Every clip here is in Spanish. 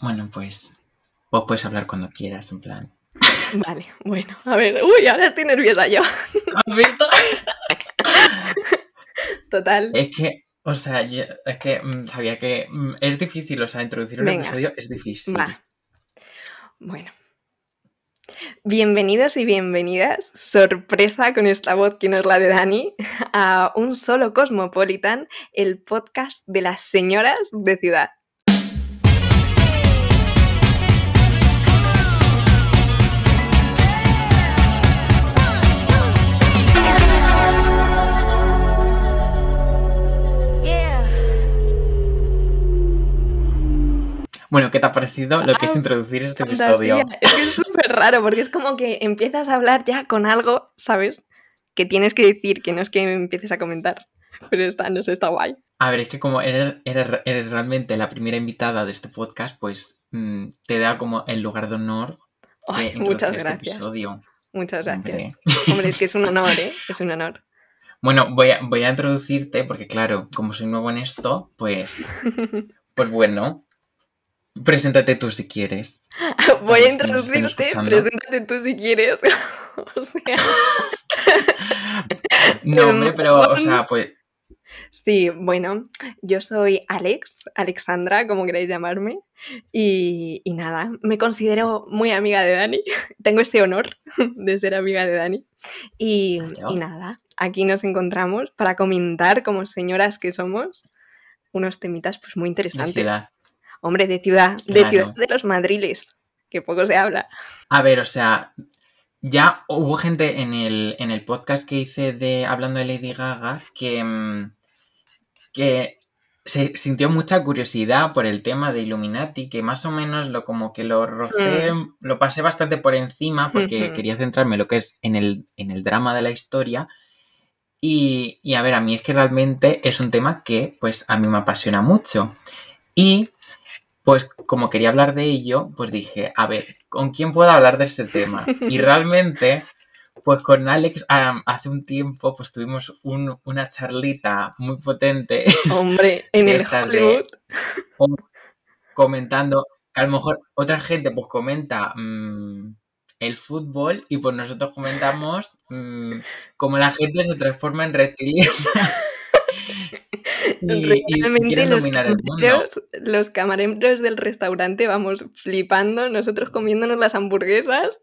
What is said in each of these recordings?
Bueno, pues vos puedes hablar cuando quieras, en plan. Vale, bueno, a ver, uy, ahora estoy nerviosa yo. ¿Has visto? Total. Es que, o sea, yo- es que mm, sabía que mm, es difícil, o sea, introducir un Venga. episodio es difícil. Va. Bueno. Bienvenidos y bienvenidas, sorpresa con esta voz que no es la de Dani, a Un Solo Cosmopolitan, el podcast de las señoras de ciudad. Bueno, ¿qué te ha parecido lo que es Ah, introducir este Fantasía. episodio? Es que es súper raro porque es como que empiezas a hablar ya con algo, ¿sabes? Que tienes que decir, que no es que empieces a comentar. Pero está, no sé, está guay. A ver, es que como eres, eres, eres realmente la primera invitada de este podcast, pues mm, te da como el lugar de honor de Ay, muchas este gracias. episodio. Muchas gracias. Hombre. Hombre, es que es un honor, ¿eh? Es un honor. Bueno, voy a, voy a introducirte porque, claro, como soy nuevo en esto, pues, pues bueno, preséntate tú si quieres. Voy a introducirte, preséntate tú si quieres. o sea, No, hombre, pero, o sea, pues, sí, bueno, yo soy Alex, Alexandra, como queráis llamarme, y, y nada, me considero muy amiga de Dani, tengo este honor de ser amiga de Dani, y, y nada, aquí nos encontramos para comentar como señoras que somos unos temitas pues muy interesantes. Hombre, de ciudad, de Claro. ciudad de los madriles, que poco se habla. A ver, o sea, ya hubo gente en el, en el podcast que hice de hablando de Lady Gaga que, mm, que se sintió mucha curiosidad por el tema de Illuminati, que más o menos lo como que lo rocé, lo pasé bastante por encima porque quería centrarme en lo que es en el, en el drama de la historia. Y, y a ver, a mí es que realmente es un tema que pues a mí me apasiona mucho. Y pues como quería hablar de ello, pues dije, a ver, ¿con quién puedo hablar de este tema? Y realmente, pues con Alex hace un tiempo pues tuvimos un- una charlita muy potente Hombre, en el de- Hollywood. comentando que a lo mejor otra gente pues comenta mm, el fútbol y pues nosotros comentamos mm, cómo la gente se transforma en reptiliana. y, Realmente los camareros, los camareros del restaurante vamos flipando, nosotros comiéndonos las hamburguesas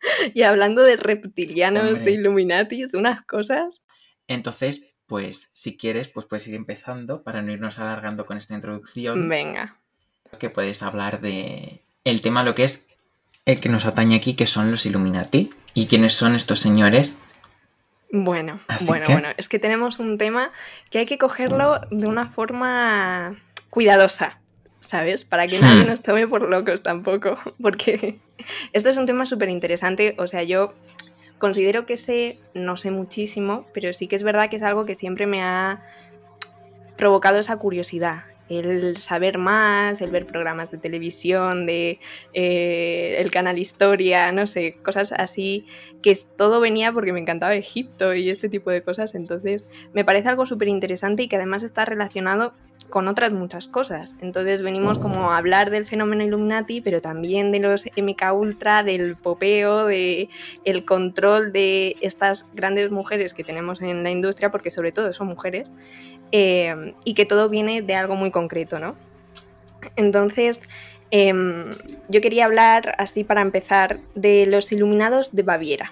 y hablando de reptilianos, Hombre. de Illuminatis, unas cosas. Entonces, pues si quieres, pues puedes ir empezando para no irnos alargando con esta introducción. Venga. Que puedes hablar de el tema, lo que es el que nos atañe aquí, que son los Illuminati. ¿Y quiénes son estos señores? Bueno, Así bueno, que- bueno, es que tenemos un tema que hay que cogerlo de una forma cuidadosa, ¿sabes? Para que nadie Hmm. nos tome por locos tampoco, porque esto es un tema súper interesante, o sea, yo considero que sé, no sé muchísimo, pero sí que es verdad que es algo que siempre me ha provocado esa curiosidad. El saber más, el ver programas de televisión, de eh, el canal Historia, no sé, cosas así que todo venía porque me encantaba Egipto y este tipo de cosas. Entonces, me parece algo súper interesante y que además está relacionado con otras muchas cosas. Entonces, venimos como a hablar del fenómeno Illuminati, pero también de los MK Ultra, del popeo, de el control de estas grandes mujeres que tenemos en la industria, porque sobre todo son mujeres, eh, y que todo viene de algo muy concreto, ¿no? Entonces, em, yo quería hablar, así para empezar, de los iluminados de Baviera.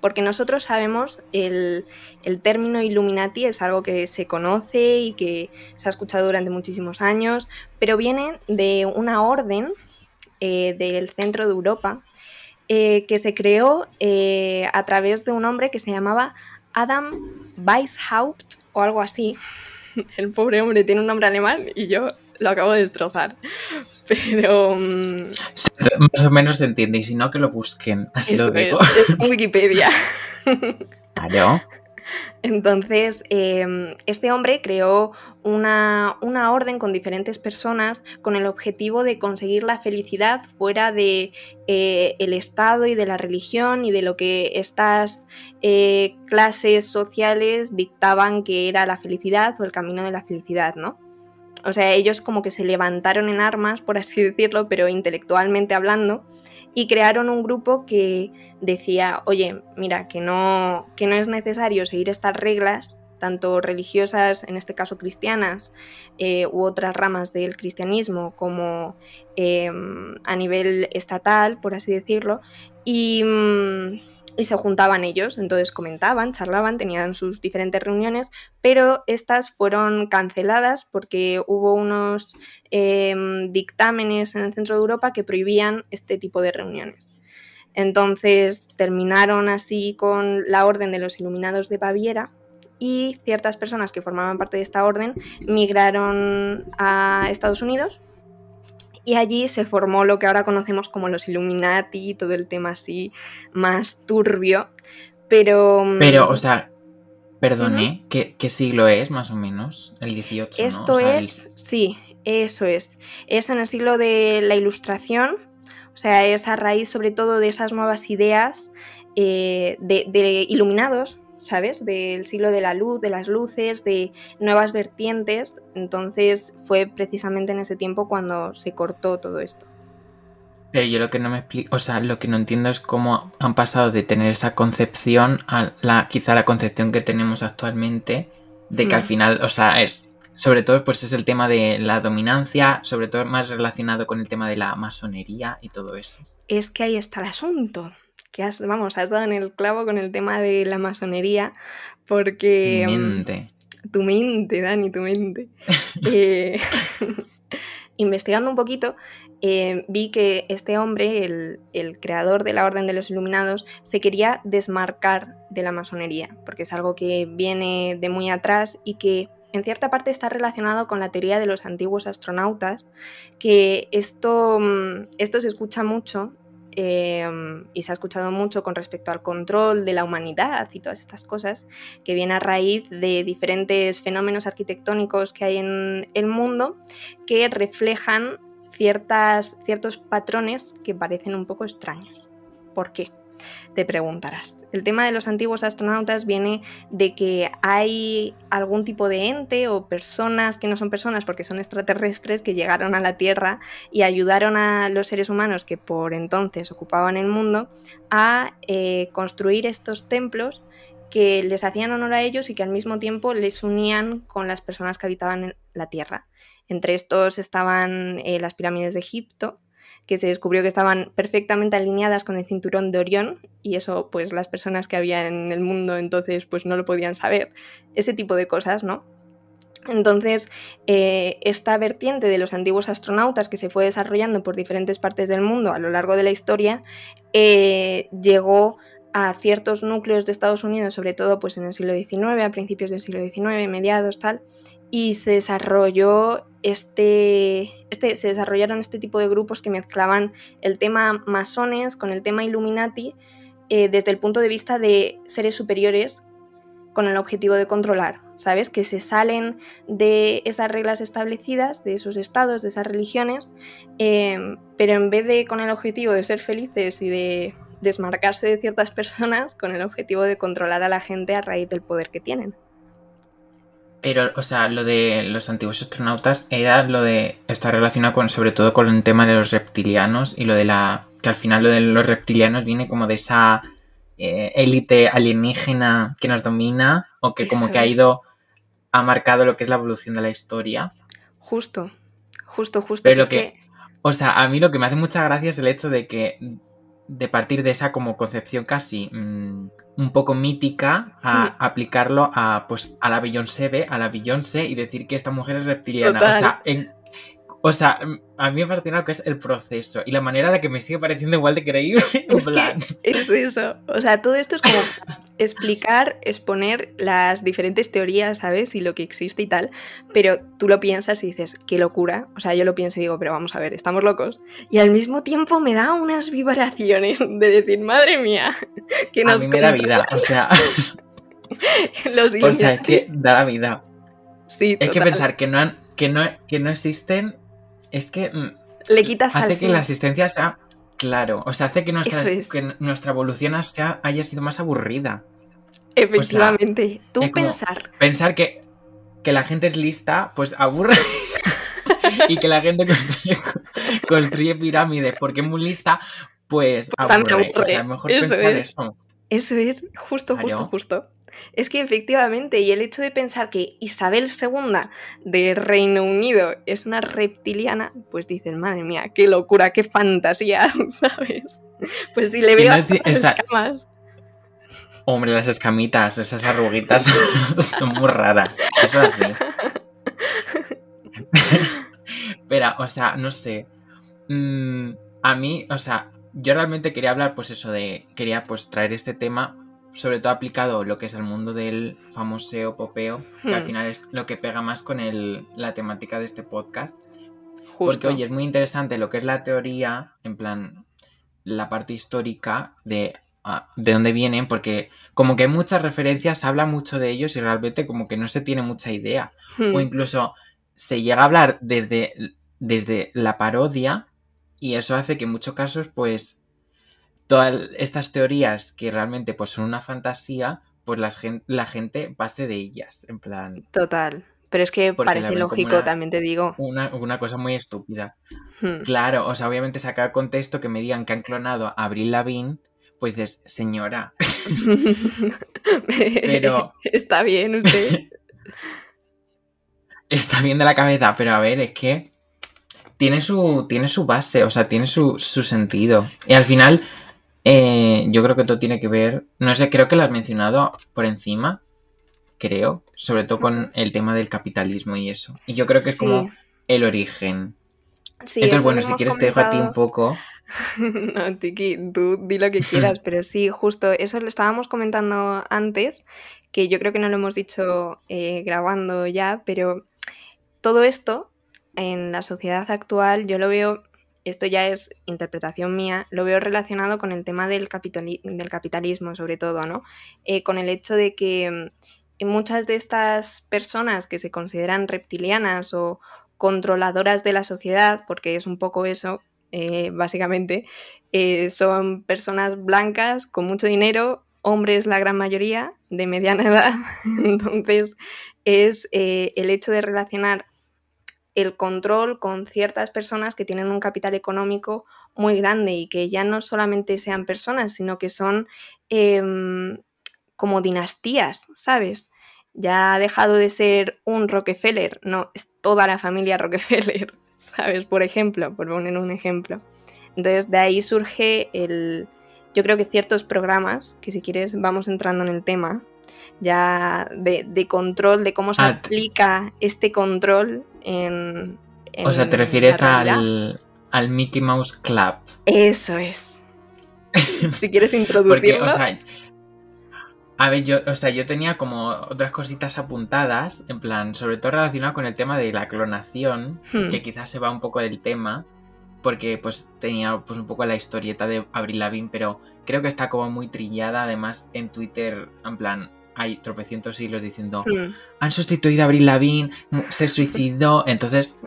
Porque nosotros sabemos el, el término Illuminati es algo que se conoce y que se ha escuchado durante muchísimos años, pero viene de una orden eh, del centro de Europa eh, que se creó eh, a través de un hombre que se llamaba Adam Weishaupt o algo así. El pobre hombre tiene un nombre alemán y yo lo acabo de destrozar. Pero mm, Más o menos se entiende, y si no, que lo busquen. Así lo digo. es, es Wikipedia. Claro. Entonces, eh, este hombre creó una, una orden con diferentes personas con el objetivo de conseguir la felicidad fuera de eh, el Estado y de la religión y de lo que estas eh, clases sociales dictaban que era la felicidad o el camino de la felicidad, ¿no? o sea, ellos como que se levantaron en armas, por así decirlo, pero intelectualmente hablando, y crearon un grupo que decía, oye, mira, que no, que no es necesario seguir estas reglas, tanto religiosas, en este caso cristianas, eh, u otras ramas del cristianismo, como em, a nivel estatal, por así decirlo, y... Mm, y se juntaban ellos, entonces comentaban, charlaban, tenían sus diferentes reuniones, pero estas fueron canceladas porque hubo unos em, dictámenes en el centro de Europa que prohibían este tipo de reuniones. Entonces terminaron así con la Orden de los Iluminados de Baviera y ciertas personas que formaban parte de esta orden migraron a Estados Unidos y allí se formó lo que ahora conocemos como los Illuminati, todo el tema así más turbio, pero... Mm, pero, o sea, perdone, ¿qué, siglo es más o menos? El 18. Esto es, sí, eso es. Es en el siglo de la Ilustración, o sea, es a raíz sobre todo de esas nuevas ideas eh, de iluminados, ¿sabes? Del siglo de la luz, de las luces, de nuevas vertientes. Entonces fue precisamente en ese tiempo cuando se cortó todo esto. Pero yo lo que no me explico, o sea, lo que no entiendo es cómo han pasado de tener esa concepción a la, quizá la concepción que tenemos actualmente, de que al mm. final, o sea, es, sobre todo, pues es el tema de la dominancia, sobre todo más relacionado con el tema de la masonería y todo eso. Es que ahí está el asunto que has, vamos, has dado en el clavo con el tema de la masonería, porque... Mm, mente. Tu mente, Dani, tu mente. Eh, investigando un poquito, eh, vi que este hombre, el, el, creador de la Orden de los Iluminados, se quería desmarcar de la masonería, porque es algo que viene de muy atrás y que en cierta parte está relacionado con la teoría de los antiguos astronautas, que esto, mm, esto se escucha mucho Em, y se ha escuchado mucho con respecto al control de la humanidad y todas estas cosas, que viene a raíz de diferentes fenómenos arquitectónicos que hay en el mundo que reflejan ciertas, ciertos patrones que parecen un poco extraños. ¿Por qué? Te preguntarás. El tema de los antiguos astronautas viene de que hay algún tipo de ente o personas que no son personas porque son extraterrestres que llegaron a la Tierra y ayudaron a los seres humanos que por entonces ocupaban el mundo a eh, construir estos templos que les hacían honor a ellos y que al mismo tiempo les unían con las personas que habitaban en la Tierra. Entre estos estaban eh, las pirámides de Egipto, que se descubrió que estaban perfectamente alineadas con el cinturón de Orión y eso pues las personas que había en el mundo entonces pues no lo podían saber, ese tipo de cosas, ¿no? Entonces, eh, esta vertiente de los antiguos astronautas que se fue desarrollando por diferentes partes del mundo a lo largo de la historia, eh, llegó a ciertos núcleos de Estados Unidos, sobre todo pues en el siglo XIX, a principios del siglo XIX, mediados, tal, y se desarrolló este, este, se desarrollaron este tipo de grupos que mezclaban el tema masones con el tema Illuminati eh, desde el punto de vista de seres superiores con el objetivo de controlar, ¿sabes? Que se salen de esas reglas establecidas, de esos estados, de esas religiones, em, pero en vez de con el objetivo de ser felices y de desmarcarse de ciertas personas, con el objetivo de controlar a la gente a raíz del poder que tienen. Pero, o sea, lo de los antiguos astronautas era lo de estar relacionado con, sobre todo con el tema de los reptilianos y lo de la. que al final lo de los reptilianos viene como de esa eh, élite alienígena que nos domina o que como que ha ido. ha marcado lo que es la evolución de la historia. Justo, justo, justo. Pero lo que, O sea, a mí lo que me hace mucha gracia es el hecho de que de partir de esa como concepción casi mm, un poco mítica a mm. aplicarlo a pues a la Beyoncé, a la Beyoncé y decir que esta mujer es reptiliana. O sea, en, o sea, a mí me fascina que es el proceso y la manera de que me sigue pareciendo igual de creíble. Es, plan. es eso. O sea, todo esto es como explicar, exponer las diferentes teorías, ¿sabes? Y lo que existe y tal. Pero tú lo piensas y dices, qué locura. O sea, yo lo pienso y digo, pero vamos a ver, estamos locos. Y al mismo tiempo me da unas vibraciones de decir, madre mía, que nos. A mí me da vida, o sea. Los o sea, es que da la vida. Sí, Hay que pensar que no, han, que, no, que no existen es que. Mm, Le quitas Hace que la asistencia sea. Claro, o sea, hace que nuestra, que nuestra evolución haya sido más aburrida. Efectivamente. Tú pensar. Pensar que, que la gente es lista, pues aburre. y que la gente construye, pirámides porque es muy lista, pues, pues aburre. O sea, mejor pensar eso. Eso es, justo, justo, justo. Es que efectivamente, y el hecho de pensar que Isabel II de Reino Unido es una reptiliana, pues dicen, madre mía, qué locura, qué fantasía, ¿sabes? Pues si le veo las escamas. Hombre, las escamitas, esas arruguitas son muy raras. Eso así. Pero, o sea, no sé. Mm, a mí, o sea, yo realmente quería hablar, pues eso de. Quería pues traer este tema sobre todo aplicado lo que es el mundo del famoseo popeo, que al hmm. final es lo que pega más con el, la temática de este podcast. Porque, oye, es muy interesante lo que es la teoría, en plan, la parte histórica de, ah, de dónde vienen, porque como que hay muchas referencias, habla mucho de ellos y realmente como que no se tiene mucha idea. O hmm. incluso se llega a hablar desde, desde la parodia y eso hace que en muchos casos, pues, todas estas teorías que realmente pues son una fantasía, pues la gente, la gente pase de ellas, en plan... Total. Pero es que parece lógico, también te digo. Una, cosa muy estúpida. Hmm. Claro, o sea, obviamente saca el contexto que me digan que han clonado a Abril Lavigne, pues dices, señora. pero. Está bien usted. Está bien de la cabeza, pero a ver, es que tiene su, tiene su base, o sea, tiene su, su sentido. Y al final, eh, yo creo que todo tiene que ver, no sé, creo que lo has mencionado por encima, creo, sobre todo con el tema del capitalismo y eso. Y yo creo que es como el origen. Entonces, bueno, si quieres te dejo a ti un poco. no, Tiki, tú di lo que quieras, pero sí, justo eso lo estábamos comentando antes, que yo creo que no lo hemos dicho eh, grabando ya, pero todo esto en la sociedad actual yo lo veo esto ya es interpretación mía, lo veo relacionado con el tema del, del capitalismo, sobre todo, ¿no? Eh, con el hecho de que mm, muchas de estas personas que se consideran reptilianas o controladoras de la sociedad, porque es un poco eso, eh, básicamente, eh, son personas blancas con mucho dinero, hombres la gran mayoría, de mediana edad. Entonces, es el hecho de relacionar el control con ciertas personas que tienen un capital económico muy grande y que ya no solamente sean personas, sino que son em, como dinastías, ¿sabes? Ya ha dejado de ser un Rockefeller, no, es toda la familia Rockefeller, ¿sabes? Por ejemplo, por poner un ejemplo. Entonces, de ahí surge el, yo creo que ciertos programas, que si quieres vamos entrando en el tema, ya de, control, de cómo se ah, aplica este control en... o sea, te refieres al, al, Mickey Mouse Club. Eso es. si quieres introducirlo. o sea, a ver, yo, o sea, yo tenía como otras cositas apuntadas, en plan, sobre todo relacionado con el tema de la clonación, hmm. que quizás se va un poco del tema, porque pues tenía pues un poco la historieta de Avril Lavigne, pero creo que está como muy trillada, además en Twitter, en plan, hay tropecientos siglos diciendo hmm. han sustituido a Abril Lavigne, se suicidó. Entonces,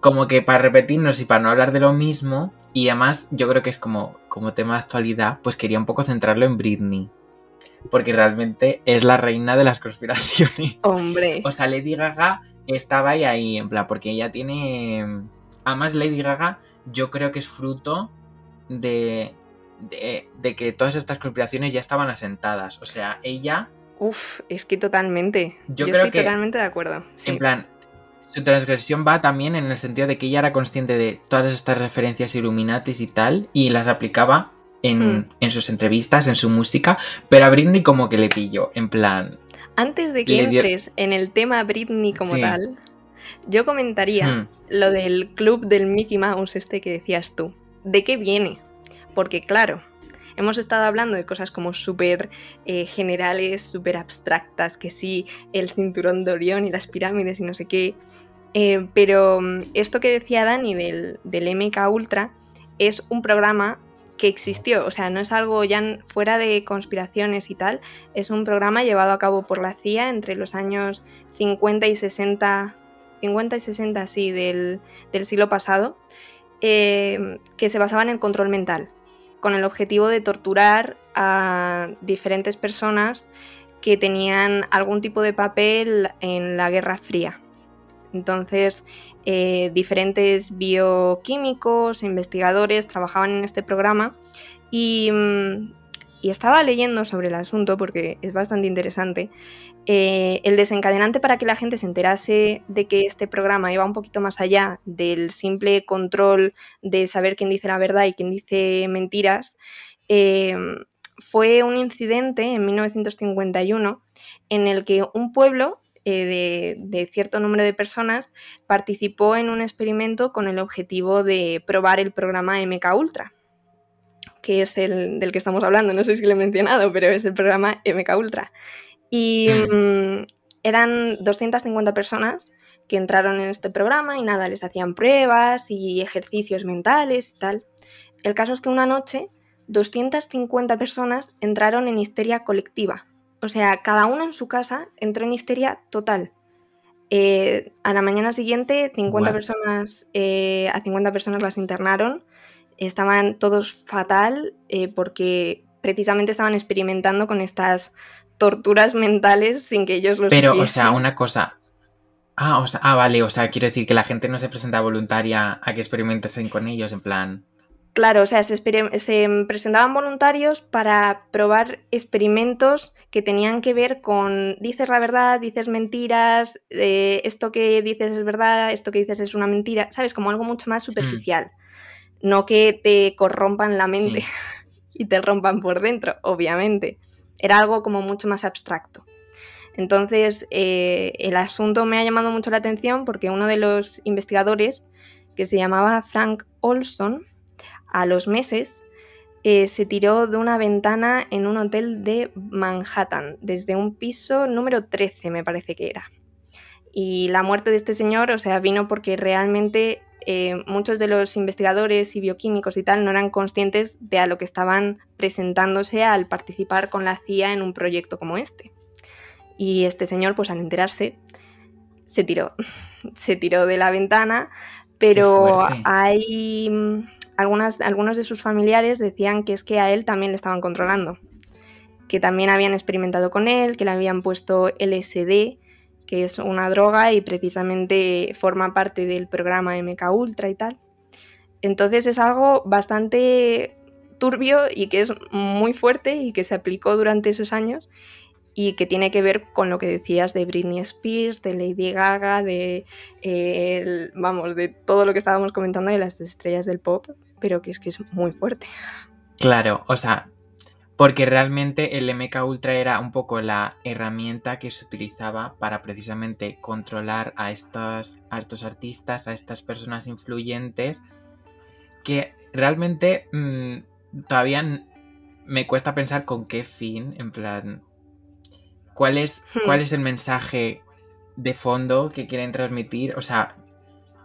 como que para repetirnos y para no hablar de lo mismo, y además yo creo que es como, como tema de actualidad, pues quería un poco centrarlo en Britney. Porque realmente es la reina de las conspiraciones. Hombre. O sea, Lady Gaga estaba ahí, ahí, en plan, porque ella tiene. Además, Lady Gaga, yo creo que es fruto de, de, de, que todas estas conspiraciones ya estaban asentadas. O sea, ella Uf, es que totalmente. Yo, estoy totalmente de acuerdo. En plan, su transgresión va también en el sentido de que ella era consciente de todas estas referencias Illuminatis y tal, y las aplicaba en, hmm. sus entrevistas, en su música, pero a Britney como que le pilló, en plan... Antes de que entres en el tema Britney como tal, yo comentaría hmm. lo del club del Mickey Mouse este que decías tú. ¿De qué viene? Porque claro, hemos estado hablando de cosas como súper eh, generales, súper abstractas, que sí, el cinturón de Orión y las pirámides y no sé qué. Eh, pero mm, esto que decía Dani del, del MK Ultra es un programa que existió, o sea, no es algo ya fuera de conspiraciones y tal, es un programa llevado a cabo por la CIA entre los años 50 y 60, 50 y 60, sí, del, siglo pasado, eh, que se basaba en el control mental con el objetivo de torturar a diferentes personas que tenían algún tipo de papel en la Guerra Fría. Entonces, eh, diferentes bioquímicos, investigadores trabajaban en este programa y, mm, y estaba leyendo sobre el asunto porque es bastante interesante. Eh, el desencadenante para que la gente se enterase de que este programa iba un poquito más allá del simple control de saber quién dice la verdad y quién dice mentiras, eh, fue un incidente en 1951 en el que un pueblo eh, de, cierto número de personas participó en un experimento con el objetivo de probar el programa MK Ultra que es el del que estamos hablando, no sé si lo he mencionado, pero es el programa MK Ultra. Y mm, eran 250 personas que entraron en este programa y nada, les hacían pruebas y ejercicios mentales y tal. El caso es que una noche 250 personas entraron en histeria colectiva. O sea, cada uno en su casa entró en histeria total. Eh, a la mañana siguiente, 50 personas, eh, a 50 personas las internaron estaban todos fatal eh, porque precisamente estaban experimentando con estas torturas mentales sin que ellos lo Pero, o sea, una cosa. Ah, o sea, ah, vale, o sea, quiero decir que la gente no se presenta voluntaria a que experimenten con ellos, en plan. Claro, o sea, se, presentaban voluntarios para probar experimentos que tenían que ver con dices la verdad, dices mentiras, eh, esto que dices es verdad, esto que dices es una mentira, ¿sabes? Como algo mucho más hmm. superficial no que te corrompan la mente y te rompan por dentro, obviamente. Era algo como mucho más abstracto. Entonces, eh, el asunto me ha llamado mucho la atención porque uno de los investigadores, que se llamaba Frank Olson, a los meses eh, se tiró de una ventana en un hotel de Manhattan, desde un piso número 13, me parece que era. Y la muerte de este señor, o sea, vino porque realmente eh, muchos de los investigadores y bioquímicos y tal no eran conscientes de a lo que estaban presentándose al participar con la CIA en un proyecto como este. Y este señor, pues al enterarse, se tiró. se tiró de la ventana, pero hay mm, algunas, algunos de sus familiares decían que es que a él también le estaban controlando, que también habían experimentado con él, que le habían puesto LSD que es una droga y precisamente forma parte del programa MK Ultra y tal. Entonces es algo bastante turbio y que es muy fuerte y que se aplicó durante esos años y que tiene que ver con lo que decías de Britney Spears, de Lady Gaga, de vamos, de todo lo que estábamos comentando de las estrellas del pop, pero que es que es muy fuerte. Claro, o sea, porque realmente el MK Ultra era un poco la herramienta que se utilizaba para precisamente controlar a estos, estos artistas, a estas personas influyentes, que realmente mm, todavía me cuesta pensar con qué fin, en plan, cuál es, hmm. cuál es el mensaje de fondo que quieren transmitir, o sea,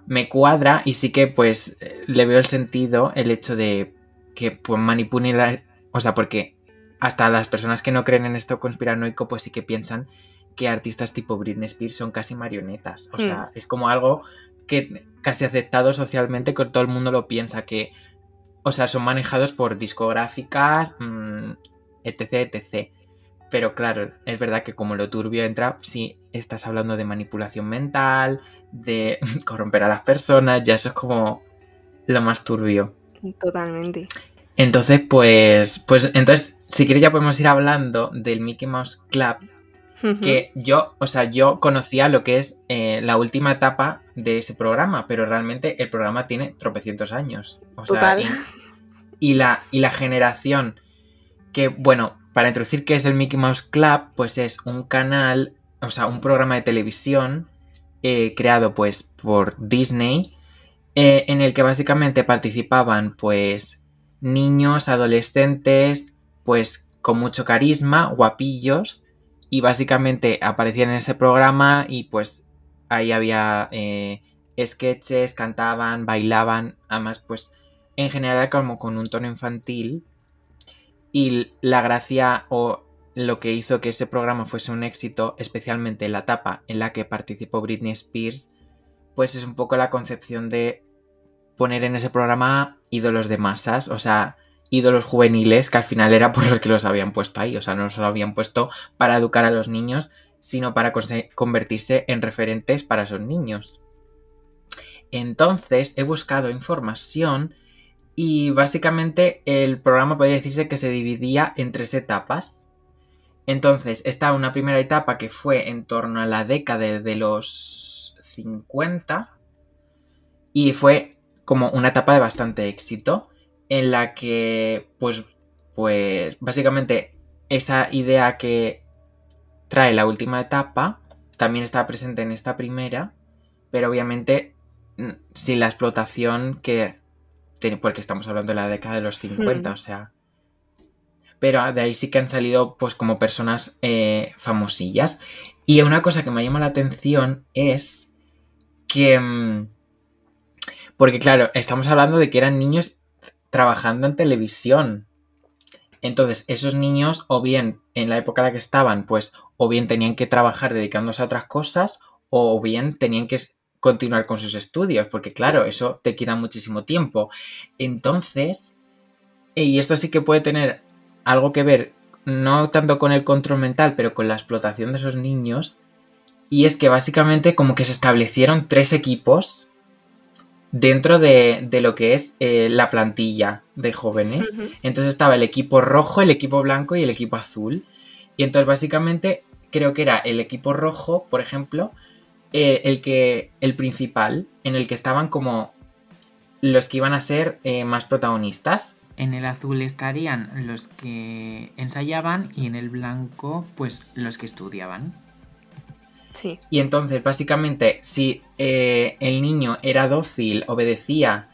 me cuadra y sí que pues le veo el sentido el hecho de que pues, manipulen o sea, porque hasta las personas que no creen en esto conspiranoico, pues sí que piensan que artistas tipo Britney Spears son casi marionetas. O sea, hmm. es como algo que casi aceptado socialmente, que todo el mundo lo piensa, que, o sea, son manejados por discográficas, mm, etc, etc. Pero claro, es verdad que como lo turbio entra, si estás hablando de manipulación mental, de corromper a las personas, ya eso es como lo más turbio. Totalmente. Entonces, pues, pues, entonces si quieres ya podemos ir hablando del Mickey Mouse Club, que yo, o sea, yo conocía lo que es eh, la última etapa de ese programa, pero realmente el programa tiene tropecientos años. O sea, y, la, y la generación que, bueno, para introducir qué es el Mickey Mouse Club, pues es un canal, o sea, un programa de televisión eh, creado pues por Disney, eh, en el que básicamente participaban pues niños, adolescentes, pues con mucho carisma, guapillos, y básicamente aparecían en ese programa y pues ahí había eh, sketches, cantaban, bailaban, además pues en general como con un tono infantil. Y la gracia o lo que hizo que ese programa fuese un éxito, especialmente la etapa en la que participó Britney Spears, pues es un poco la concepción de poner en ese programa ídolos de masas, o sea, ídolos juveniles que al final era por los que los habían puesto ahí. O sea, no los habían puesto para educar a los niños, sino para convertirse en referentes para esos niños. Entonces he buscado información y básicamente el programa podría decirse que se dividía en tres etapas. Entonces está una primera etapa que fue en torno a la década de los 50 y fue como una etapa de bastante éxito en la que pues pues básicamente esa idea que trae la última etapa también está presente en esta primera, pero obviamente mm, sin la explotación que porque estamos hablando de la década de los 50, hmm. o sea. Pero de ahí sí que han salido, pues, como personas eh, famosillas. Y una cosa que me llama la atención es que. Mm, porque, claro, estamos hablando de que eran niños trabajando en televisión. Entonces, esos niños, o bien en la época en la que estaban, pues, o bien tenían que trabajar dedicándose a otras cosas, o bien tenían que continuar con sus estudios, porque claro, eso te quita muchísimo tiempo. Entonces, y esto sí que puede tener algo que ver, no tanto con el control mental, pero con la explotación de esos niños, y es que básicamente como que se establecieron tres equipos dentro de, lo que es eh, la plantilla de jóvenes. Entonces estaba el equipo rojo, el equipo blanco y el equipo azul. Y entonces básicamente creo que era el equipo rojo, por ejemplo, eh, el que. el principal, en el que estaban como los que iban a ser eh, más protagonistas. En el azul estarían los que ensayaban y en el blanco, pues los que estudiaban. Sí. Y entonces, básicamente, si eh, el niño era dócil, obedecía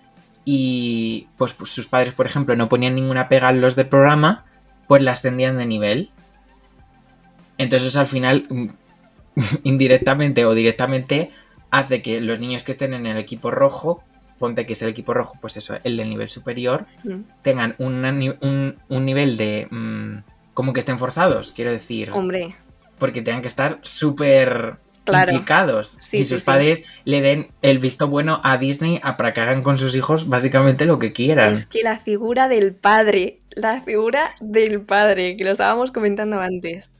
y pues, pues, sus padres, por ejemplo, no ponían ninguna pega en los del programa, pues la ascendían de nivel. Entonces al final mm, indirectamente o directamente hace que los niños que estén en el equipo rojo, ponte que es el equipo rojo, pues eso, el del nivel superior, mm. tengan un, nivel de... Mm, como que estén forzados, quiero decir. Hombre. Porque tengan que estar súper implicados. y sus padres le den el visto bueno a Disney a para que hagan con sus hijos básicamente lo que quieran. Es que la figura del padre, la figura del padre, que lo estábamos comentando antes.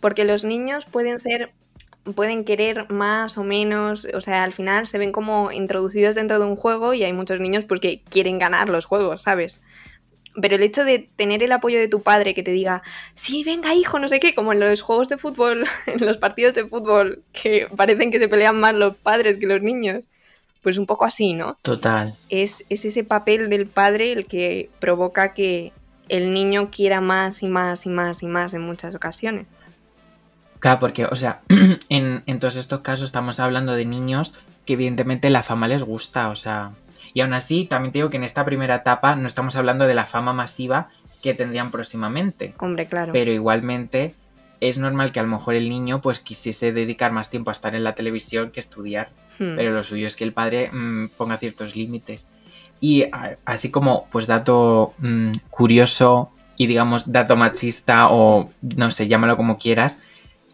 Porque los niños pueden ser pueden querer más o menos, o sea, al final se ven como introducidos dentro de un juego y hay muchos niños porque quieren ganar los juegos, ¿sabes? Pero el hecho de tener el apoyo de tu padre que te diga, sí, venga hijo, no sé qué, como en los juegos de fútbol, en los partidos de fútbol, que parecen que se pelean más los padres que los niños, pues un poco así, ¿no? Total. Es, es ese papel del padre el que provoca que el niño quiera más y más y más y más en muchas ocasiones. Claro, porque, o sea, en, todos estos casos estamos hablando de niños que evidentemente la fama les gusta, o sea... Y aún así, también te digo que en esta primera etapa no estamos hablando de la fama masiva que tendrían próximamente. Hombre, claro. Pero igualmente es normal que a lo mejor el niño pues quisiese dedicar más tiempo a estar en la televisión que estudiar. Hmm. Pero lo suyo es que el padre mm, ponga ciertos límites. Y así como, pues dato mm, curioso y digamos dato machista o no sé, llámalo como quieras,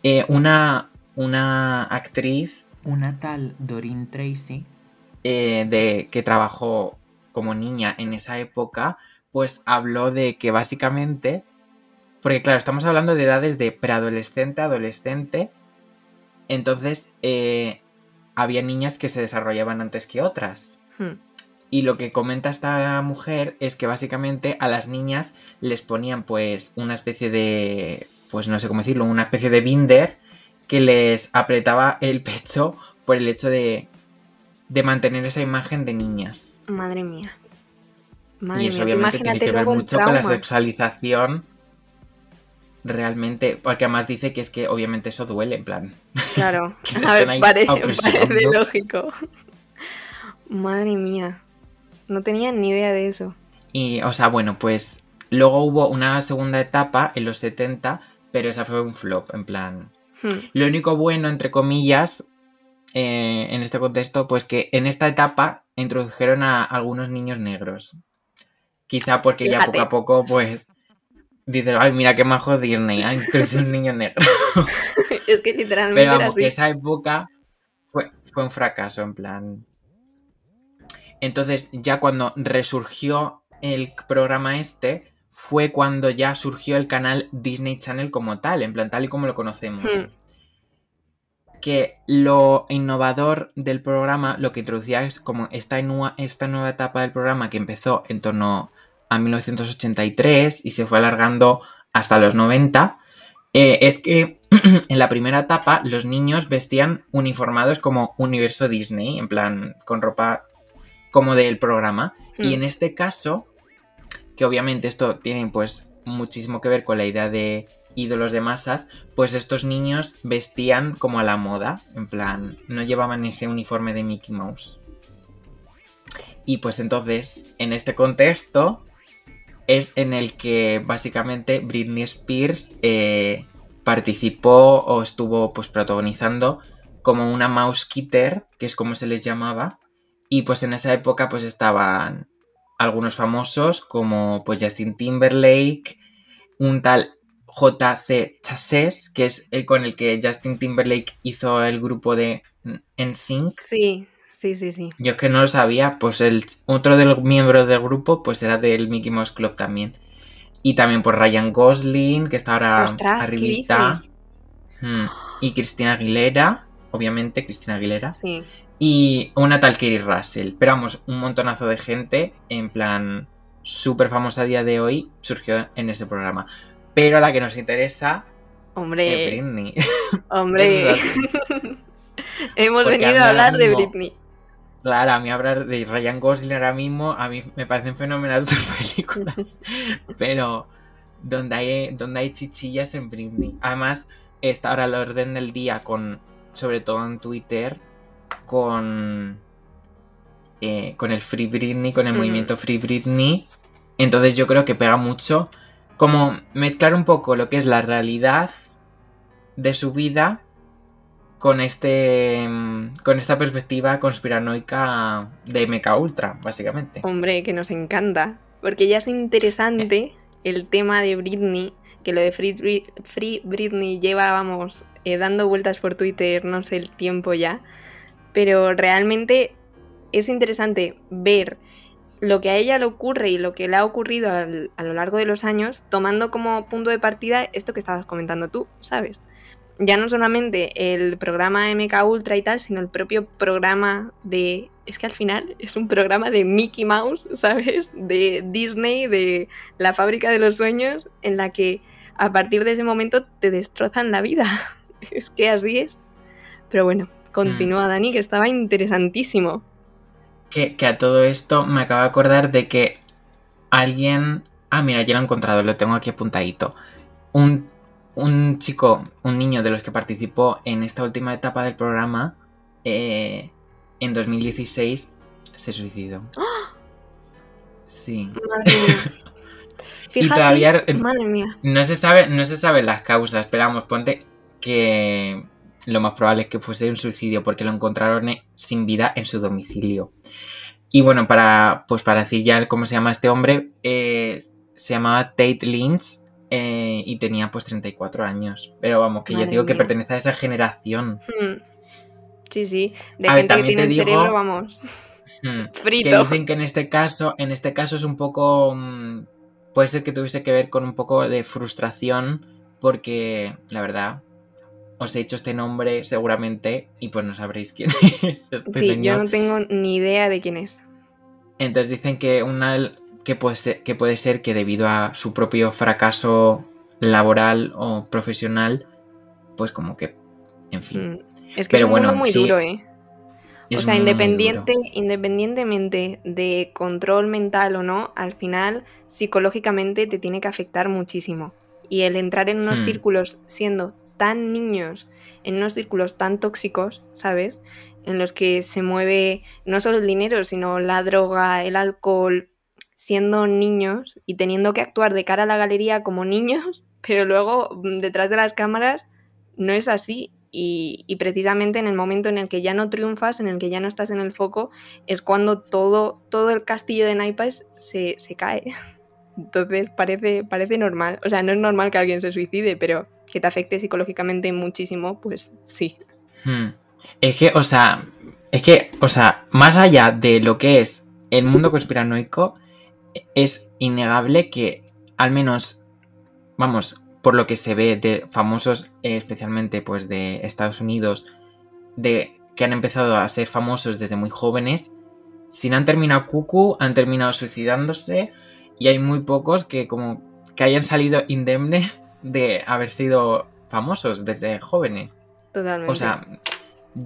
eh, una, una actriz. Una tal Doreen Tracy. Eh, de, que trabajó como niña en esa época, pues habló de que básicamente. Porque claro, estamos hablando de edades de preadolescente, adolescente. Entonces, eh, había niñas que se desarrollaban antes que otras. Hmm. Y lo que comenta esta mujer es que básicamente a las niñas les ponían pues una especie de pues no sé cómo decirlo, una especie de binder que les apretaba el pecho por el hecho de, de mantener esa imagen de niñas. Madre mía. y eso obviamente tiene que ver mucho con la sexualización realmente, porque además dice que es que obviamente eso duele, en plan. Claro, a ver, parece, parece lógico. Madre mía, no tenía ni idea de eso. Y, o sea, bueno, pues luego hubo una segunda etapa en los 70 pero esa fue un flop, en plan. Hmm. Lo único bueno, entre comillas, eh, en este contexto, pues que en esta etapa introdujeron a algunos niños negros. Quizá porque ya poco a poco, pues, dicen, ay, mira qué majo Disney, ha introducido un niño negro. es que literalmente. Pero vamos, que esa época fue, fue un fracaso, en plan. Entonces, ya cuando resurgió el programa este, fue cuando ya surgió el canal Disney Channel como tal, en plan tal y como lo conocemos. Hmm. Que lo innovador del programa, lo que introducía es como esta, nua- esta nueva etapa del programa que empezó en torno a 1983 y se fue alargando hasta los 90, eh, es que en la primera etapa los niños vestían uniformados como universo Disney, en plan con ropa como del programa. Y Mm. en este caso, que obviamente esto tiene pues muchísimo que ver con la idea de ídolos de masas, pues estos niños vestían como a la moda, en plan, no llevaban ese uniforme de Mickey Mouse. Y pues entonces, en este contexto, es en el que básicamente Britney Spears eh, participó o estuvo pues protagonizando como una mouse killer, que es como se les llamaba. Y pues en esa época pues estaban algunos famosos como pues Justin Timberlake, un tal JC Chasses, que es el con el que Justin Timberlake hizo el grupo de NSYNC. Sí, sí, sí, sí. Yo es que no lo sabía, pues el otro de los miembros del grupo pues era del Mickey Mouse Club también. Y también por Ryan Gosling, que está ahora Ostras, ¿qué arribita. Hmm. Y Cristina Aguilera, obviamente Cristina Aguilera. Sí. Y una tal Kerry Russell. Pero vamos, un montonazo de gente, en plan, súper famosa a día de hoy, surgió en ese programa. Pero la que nos interesa es Hombre, Britney. hombre. Es Hemos Porque venido a hablar de Britney. Claro, a mí hablar de Ryan Gosling ahora mismo, a mí me parecen fenomenales sus películas. Pero donde hay, donde hay chichillas en Britney. Además, está ahora el orden del día con, sobre todo en Twitter, con, eh, con el Free Britney, con el Mm. movimiento Free Britney. Entonces yo creo que pega mucho como mezclar un poco lo que es la realidad de su vida con este mm, con esta perspectiva conspiranoica de MK Ultra, básicamente. Hombre, que nos encanta. Porque ya es interesante el tema de Britney, que lo de Free Britney lleva, vamos, eh, dando vueltas por Twitter, no sé el tiempo ya. Pero realmente es interesante ver lo que a ella le ocurre y lo que le ha ocurrido al- a lo largo de los años, tomando como punto de partida esto que estabas comentando tú, ¿sabes? Ya no solamente el programa MK Ultra y tal, sino el propio programa de... Es que al final es un programa de Mickey Mouse, ¿sabes? De Disney, de la fábrica de los sueños, en la que a partir de ese momento te destrozan la vida. Es que así es. Pero bueno, continúa Dani, que estaba interesantísimo. Que, que a todo esto me acabo de acordar de que alguien... Ah, mira, ya lo he encontrado, lo tengo aquí apuntadito. Un, un chico, un niño de los que participó en esta última etapa del programa, eh, en 2016 se suicidó. Sí. Madre mía. Fíjate, todavía- madre mía. No se sabe, no se saben las causas, pero vamos, ponte que lo más probable es que fuese un suicidio porque lo encontraron eh, sin vida en su domicilio. Y bueno, para, pues para decir ya cómo se llama este hombre, eh, se llamaba Tate Lynch eh, y tenía pues 34 años. Pero vamos, que ya Madre digo que pertenece a esa generación. Hmm. Sí, sí. De A ver, gente que tiene el digo- cerebro, vamos, Hmm. Que frito. dicen que en este caso, en este caso es un poco. mm, puede ser que tuviese que ver con un poco de frustración. Porque, la verdad, os he dicho este nombre seguramente. Y pues no sabréis quién es. este Sí, yo no tengo ni idea de quién es. Entonces dicen que una que puede ser, que puede ser que debido a su propio fracaso laboral o profesional, pues como que, en fin. Mm. Es que Pero es un bueno, mundo muy sí, duro, ¿eh? o sea, independiente, independientemente de control mental o no, al final psicológicamente te tiene que afectar muchísimo. Y el entrar en unos Hmm. círculos siendo tan niños, en unos círculos tan tóxicos, ¿sabes? En los que se mueve no solo el dinero, sino la droga, el alcohol, siendo niños y teniendo que actuar de cara a la galería como niños, pero luego mm, detrás de las cámaras no es así. Y, precisamente en el momento en el que ya no triunfas, en el que ya no estás en el foco, es cuando todo, todo el castillo de naipes se, se cae. Entonces parece, parece normal. O sea, no es normal que alguien se suicide, pero que te afecte psicológicamente muchísimo, pues sí. Hmm. Es que, o sea, es que, o sea, más allá de lo que es el mundo conspiranoico, es innegable que, al menos, vamos, por lo que se ve de famosos, eh, especialmente pues de Estados Unidos, de que han empezado a ser famosos desde muy jóvenes, si no han terminado cucu, han terminado suicidándose y hay muy pocos que como que hayan salido indemnes de haber sido famosos desde jóvenes. Totalmente. O sea,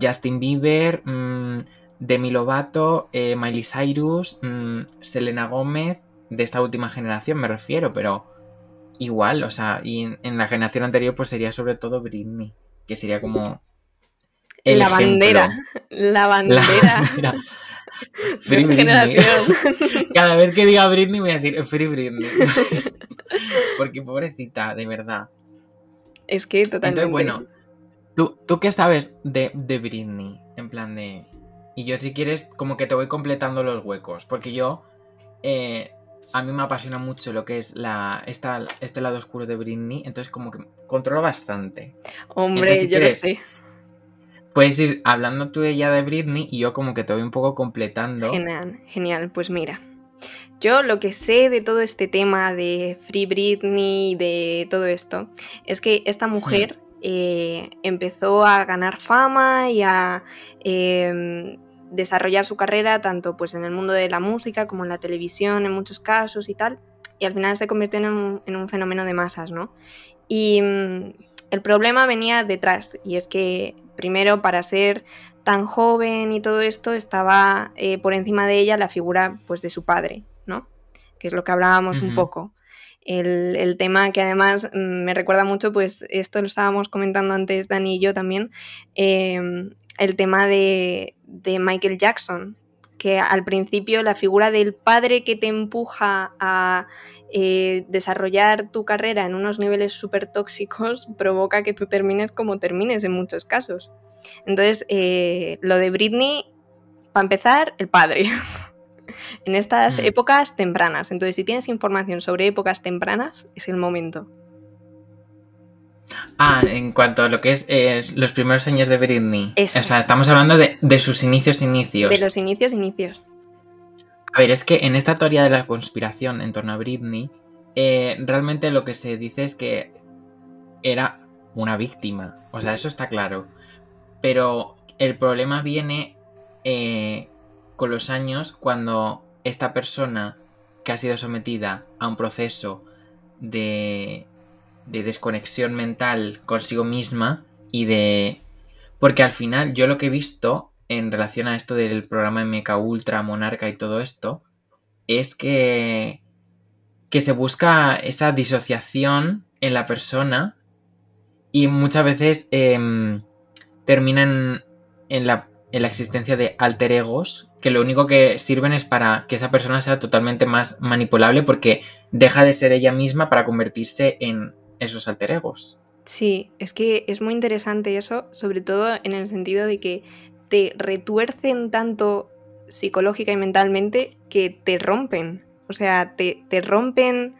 Justin Bieber, mmm, Demi Lovato, eh, Miley Cyrus, mmm, Selena Gómez, de esta última generación me refiero, pero igual, o sea, y en, en, la generación anterior pues sería sobre todo Britney, que sería como... El la ejemplo. bandera, la bandera. La bandera. Free Britney. Cada vez que diga Britney voy a decir Free Britney. Porque pobrecita, de verdad. Es que totalmente. Entonces, bueno, ¿tú, ¿tú qué sabes de, de Britney? En plan de... Y yo si quieres como que te voy completando los huecos. Porque yo... Eh, a mí me apasiona mucho lo que es la esta, este lado oscuro de Britney. Entonces como que controlo bastante. Hombre, entonces, si yo quieres, lo sé. Puedes ir hablando tú de ella de Britney y yo como que te voy un poco completando. Genial, genial. Pues mira, yo lo que sé de todo este tema de Free Britney, de todo esto, es que esta mujer mm. eh, empezó a ganar fama y a eh, desarrollar su carrera tanto pues en el mundo de la música como en la televisión en muchos casos y tal, y al final se convirtió en un, en un fenómeno de masas, ¿no? Y mm, el problema venía detrás, y es que primero para ser tan joven y todo esto estaba eh, por encima de ella la figura pues de su padre, ¿no? Que es lo que hablábamos uh -huh. un poco. El, el, tema que además mm, me recuerda mucho, pues esto lo estábamos comentando antes Dani y yo también, eh, el tema de, de, Michael Jackson, que al principio la figura del padre que te empuja a eh, desarrollar tu carrera en unos niveles súper tóxicos provoca que tú termines como termines en muchos casos. Entonces, eh, lo de Britney, para empezar, el padre. en estas mm. épocas tempranas. Entonces, si tienes información sobre épocas tempranas, es el momento. Ah, en cuanto a lo que es eh, los primeros años de Britney. Eso o sea, estamos hablando de, de, sus inicios, inicios. De los inicios, inicios. A ver, es que en esta teoría de la conspiración en torno a Britney, eh, realmente lo que se dice es que era una víctima. O sea, eso está claro. Pero el problema viene eh, con los años cuando esta persona que ha sido sometida a un proceso de, de desconexión mental consigo misma y de... Porque al final yo lo que he visto en relación a esto del programa MK Ultra, Monarca y todo esto, es que, que se busca esa disociación en la persona y muchas veces eh, terminan en la, en la existencia de alter egos que lo único que sirven es para que esa persona sea totalmente más manipulable porque deja de ser ella misma para convertirse en esos alter egos. Sí, es que es muy interesante eso, sobre todo en el sentido de que te retuercen tanto psicológica y mentalmente que te rompen. O sea, te, te rompen.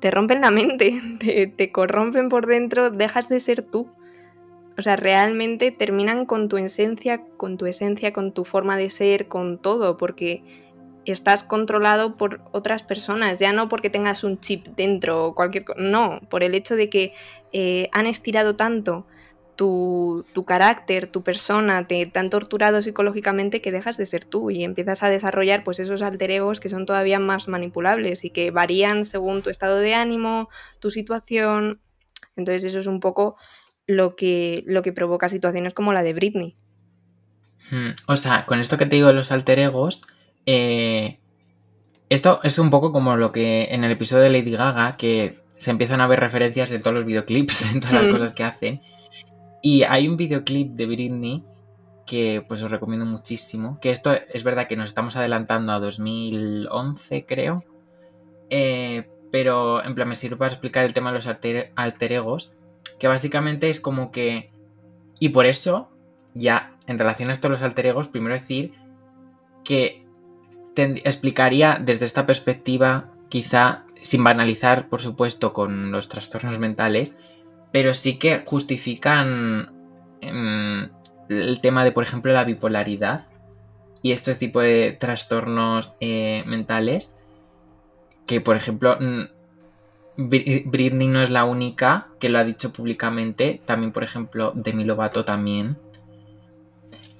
Te rompen la mente, te, te, corrompen por dentro, dejas de ser tú. O sea, realmente terminan con tu esencia, con tu esencia, con tu forma de ser, con todo, porque estás controlado por otras personas, ya no porque tengas un chip dentro o cualquier cosa, no, por el hecho de que eh, han estirado tanto tu, tu, carácter, tu persona, te, han torturado psicológicamente que dejas de ser tú y empiezas a desarrollar pues esos alter egos que son todavía más manipulables y que varían según tu estado de ánimo, tu situación. Entonces eso es un poco lo que, lo que provoca situaciones como la de Britney. Hmm. O sea, con esto que te digo de los alter egos, eh, esto es un poco como lo que en el episodio de Lady Gaga, que se empiezan a ver referencias en todos los videoclips, en todas las mm. cosas que hacen. Y hay un videoclip de Britney que pues os recomiendo muchísimo. Que esto es verdad que nos estamos adelantando a 2011, creo. Eh, pero en plan me sirve para explicar el tema de los alter, alter egos. Que básicamente es como que... Y por eso, ya en relación a esto de los alter egos, primero decir que explicaría desde esta perspectiva, quizá sin banalizar, por supuesto, con los trastornos mentales, pero sí que justifican mmm, el tema de, por ejemplo, la bipolaridad y este tipo de trastornos eh, mentales, que, por ejemplo, Britney no es la única que lo ha dicho públicamente, también, por ejemplo, Demi Lovato también.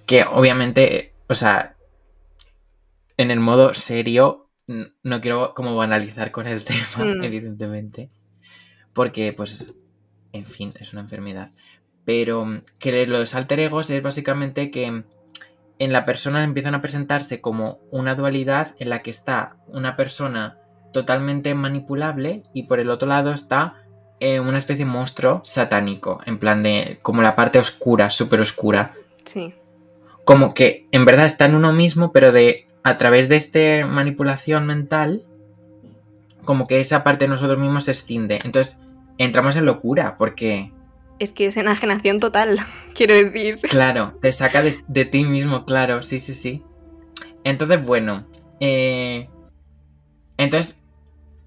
que obviamente, o sea, en el modo serio, no quiero como banalizar con el tema, Mm. evidentemente, porque pues, en fin, es una enfermedad. Pero mm, que los alter egos es básicamente que en la persona empiezan a presentarse como una dualidad en la que está una persona totalmente manipulable y por el otro lado está eh, una especie de monstruo satánico, en plan de como la parte oscura, súper oscura. Sí. Como que en verdad está en uno mismo, pero de a través de esta manipulación mental, como que esa parte de nosotros mismos se escinde. Entonces entramos en locura, porque Es que es enajenación total, quiero decir. Claro, te saca de, de ti mismo, claro, sí, sí, sí. Entonces, bueno, eh, entonces,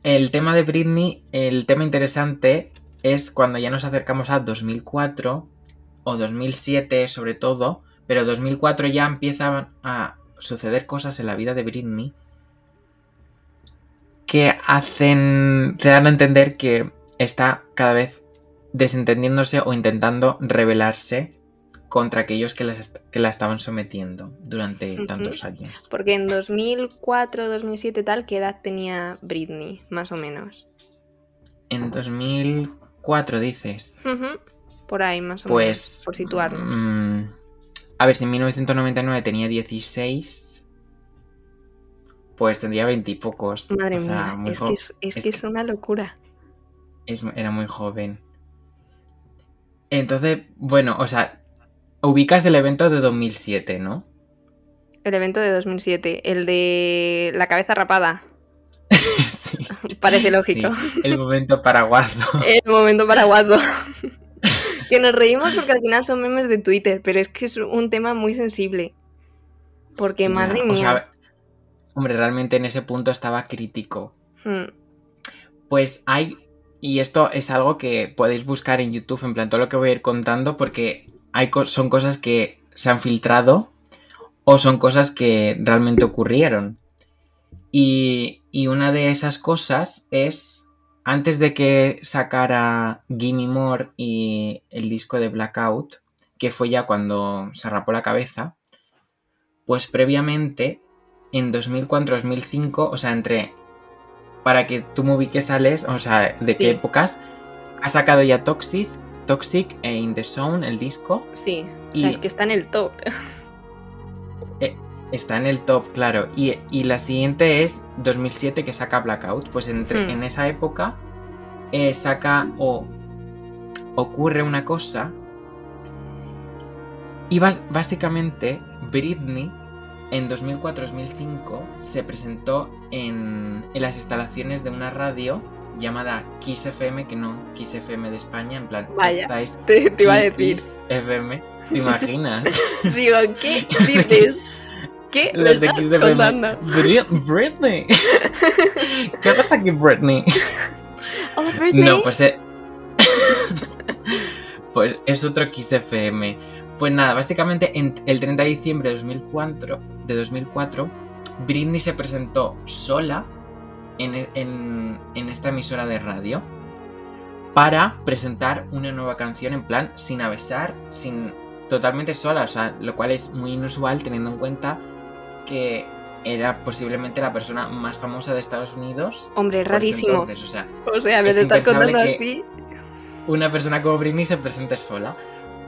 el tema de Britney, el tema interesante es cuando ya nos acercamos a 2004 o 2007 sobre todo, pero 2004 ya empiezan a suceder cosas en la vida de Britney que hacen, te dan a entender que está cada vez desentendiéndose o intentando rebelarse contra aquellos que, las que la estaban sometiendo durante tantos años. Porque en 2004, 2007 tal, ¿qué edad tenía Britney, más o menos? En 2004 dices, Ujú. Por ahí, más o menos. pues... Por situarnos. mm, a ver, si en 1999 tenía 16, pues tendría 20 y pocos. Madre o sea, mía, es que es, es es que que- es una locura. era muy joven. Entonces, bueno, o sea, ubicas el evento de 2007, ¿no? El evento de 2007, el de la cabeza rapada. sí. Parece lógico. Sí, el momento paraguazo. El momento paraguaso. que nos reímos porque al final son memes de Twitter, pero es que es un tema muy sensible. Porque, madre Ya, mía. O sea, hombre, realmente en ese punto estaba crítico. Mm, Pues hay, y esto es algo que podéis buscar en YouTube, en plan todo lo que voy a ir contando, porque hay co- son cosas que se han filtrado o son cosas que realmente ocurrieron. Y, y una de esas cosas es, antes de que sacara Gimme More y el disco de Blackout, que fue ya cuando se rapó la cabeza, pues previamente, en 2004-2005, o sea, entre para que tú me ubiques, Alex, o sea, de qué épocas, ha sacado ya Toxic, Toxic e In the Zone, el disco. sí, o Y- sea, es que está en el top. Está en el top, claro. Y, y la siguiente es 2007 que saca Blackout. Pues entre, Hmm. en esa época eh, saca o ocurre una cosa. Y básicamente Britney en 2004-2005 se presentó en, en las instalaciones de una radio llamada Kiss FM, que no Kiss FM de España, en plan, Vaya. estáis Te, te iba a decir. Kiss FM, ¿te imaginas? Digo, ¿qué dices? ¿Qué Los de estás FM. contando? Bri- Britney. ¿Qué pasa aquí, Britney? Britney. No, pues. eh, pues es otro Kiss FM. Pues nada, básicamente en el 30 de diciembre de 2004, de 2004 Britney se presentó sola en, en- en esta emisora de radio para presentar una nueva canción en plan sin avisar, sin totalmente sola, o sea, lo cual es muy inusual teniendo en cuenta que era posiblemente la persona más famosa de Estados Unidos. Hombre, rarísimo. entonces, o sea, O sea, me es estás contando así. una persona como Britney se presente sola.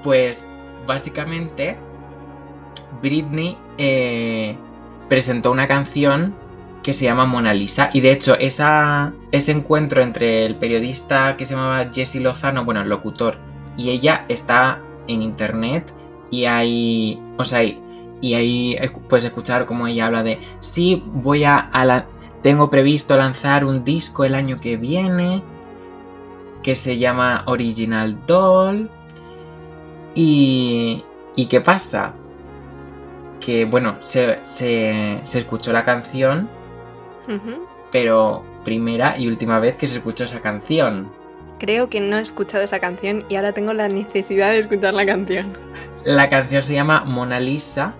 Pues básicamente Britney eh, presentó una canción que se llama Mona Lisa y de hecho esa, ese encuentro entre el periodista que se llamaba Jesse Lozano, bueno, el locutor, y ella está en internet y hay, o sea, y y ahí puedes escuchar como ella habla de, sí, voy a, a la- tengo previsto lanzar un disco el año que viene que se llama Original Doll. Y, ¿y qué pasa? Que bueno, se, se, se escuchó la canción, pero primera y última vez que se escuchó esa canción. Creo que no he escuchado esa canción y ahora tengo la necesidad de escuchar la canción. La canción se llama Mona Lisa,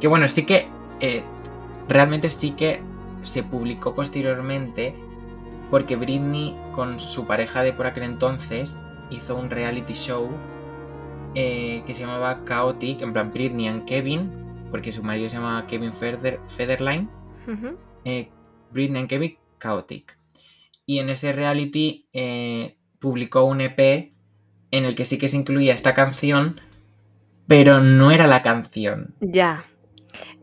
Que bueno, sí que eh, realmente sí que se publicó posteriormente porque Britney con su pareja de por aquel entonces hizo un reality show eh, que se llamaba Chaotic, en plan Britney and Kevin, porque su marido se llama Kevin Feder, Federline. Eh, Britney and Kevin Chaotic. Y en ese reality eh, publicó un EP en el que sí que se incluía esta canción, pero no era la canción. Ya.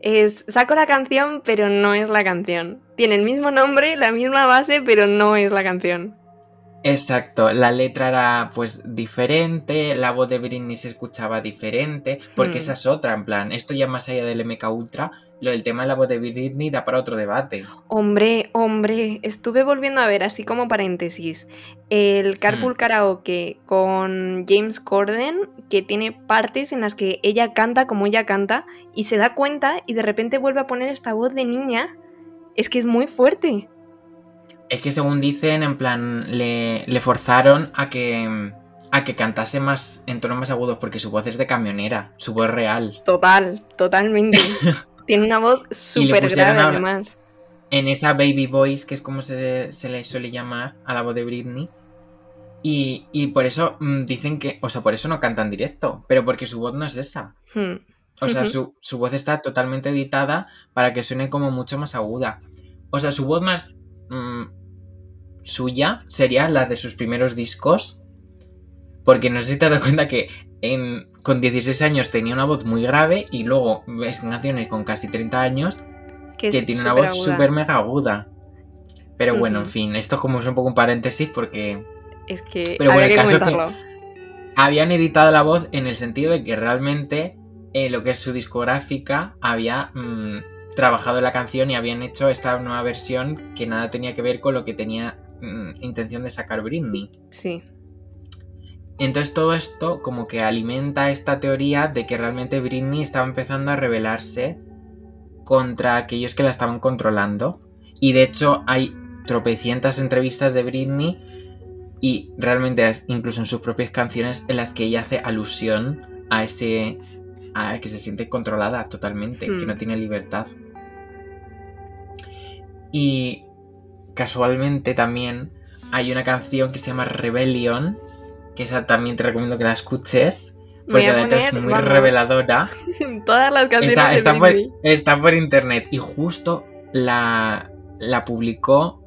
Es, saco la canción, pero no es la canción. Tiene el mismo nombre, la misma base, pero no es la canción. Exacto, la letra era pues diferente, la voz de Britney se escuchaba diferente, porque Hmm. esa es otra, en plan, esto ya más allá del MK Ultra, lo del tema de la voz de Britney da para otro debate. Hombre, hombre, estuve volviendo a ver, así como paréntesis, el Carpool Mm. Karaoke con James Corden, que tiene partes en las que ella canta como ella canta y se da cuenta y de repente vuelve a poner esta voz de niña. Es que es muy fuerte. Es que según dicen, en plan, le, le forzaron a que, a que cantase más en tonos más agudos, porque su voz es de camionera, su voz real. Total, totalmente. Tiene una voz súper grave a- además. En esa baby voice, que es como se, se le suele llamar a la voz de Britney. Y, y por eso mm, dicen que, o sea, por eso no canta en directo, pero porque su voz no es esa. Hmm. O sea, su, su voz está totalmente editada para que suene como mucho más aguda. O sea, su voz más mm, suya sería la de sus primeros discos. Porque no sé si te has dado cuenta que en- con 16 años tenía una voz muy grave y luego ves canciones con casi 30 años Que, tiene una voz súper mega aguda. Pero bueno, en Ujú. fin, esto es como es un poco un paréntesis porque Es que Pero habría bueno, el que caso es que- comentarlo. habían editado la voz en el sentido de que realmente eh, lo que es su discográfica había mm, trabajado la canción y habían hecho esta nueva versión que nada tenía que ver con lo que tenía mm, intención de sacar Britney. Sí. Entonces todo esto como que alimenta esta teoría de que realmente Britney estaba empezando a rebelarse contra aquellos que la estaban controlando. Y de hecho hay tropecientas entrevistas de Britney y realmente incluso en sus propias canciones en las que ella hace alusión a ese a que se siente controlada totalmente, que no tiene libertad. Y casualmente también hay una canción que se llama Rebellion, que esa también te recomiendo que la escuches, porque la letra es muy vamos, reveladora. Todas las canciones Está, de por, está por internet y justo la, la publicó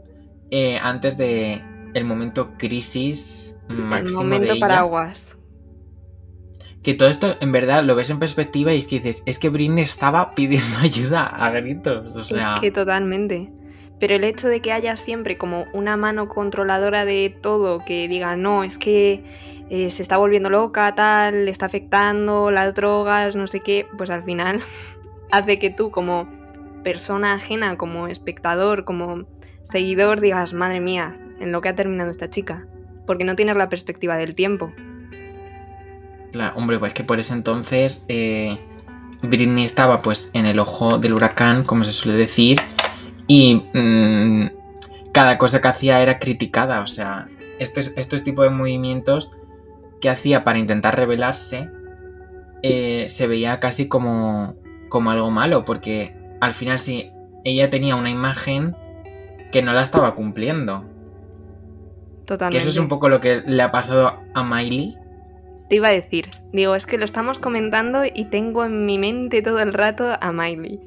eh, antes de el momento crisis El máximo de momento ella. paraguas. Que todo esto en verdad lo ves en perspectiva y es que dices, es que Britney estaba pidiendo ayuda a gritos. O sea, Es que totalmente. Pero el hecho de que haya siempre como una mano controladora de todo que diga, no, es que eh, se está volviendo loca, tal, le está afectando las drogas, no sé qué, pues al final hace que tú como persona ajena, como espectador, como seguidor, digas, madre mía, en lo que ha terminado esta chica. Porque no tienes la perspectiva del tiempo. Claro, hombre, pues que por ese entonces eh, Britney estaba pues en el ojo del huracán, como se suele decir, y mm, cada cosa que hacía era criticada, o sea, estos, estos tipos de movimientos que hacía para intentar rebelarse eh, se veía casi como, como algo malo, porque al final sí, ella tenía una imagen que no la estaba cumpliendo. Que Totalmente. eso es un poco lo que le ha pasado a Miley. Te iba a decir, digo, es que lo estamos comentando y tengo en mi mente todo el rato a Miley.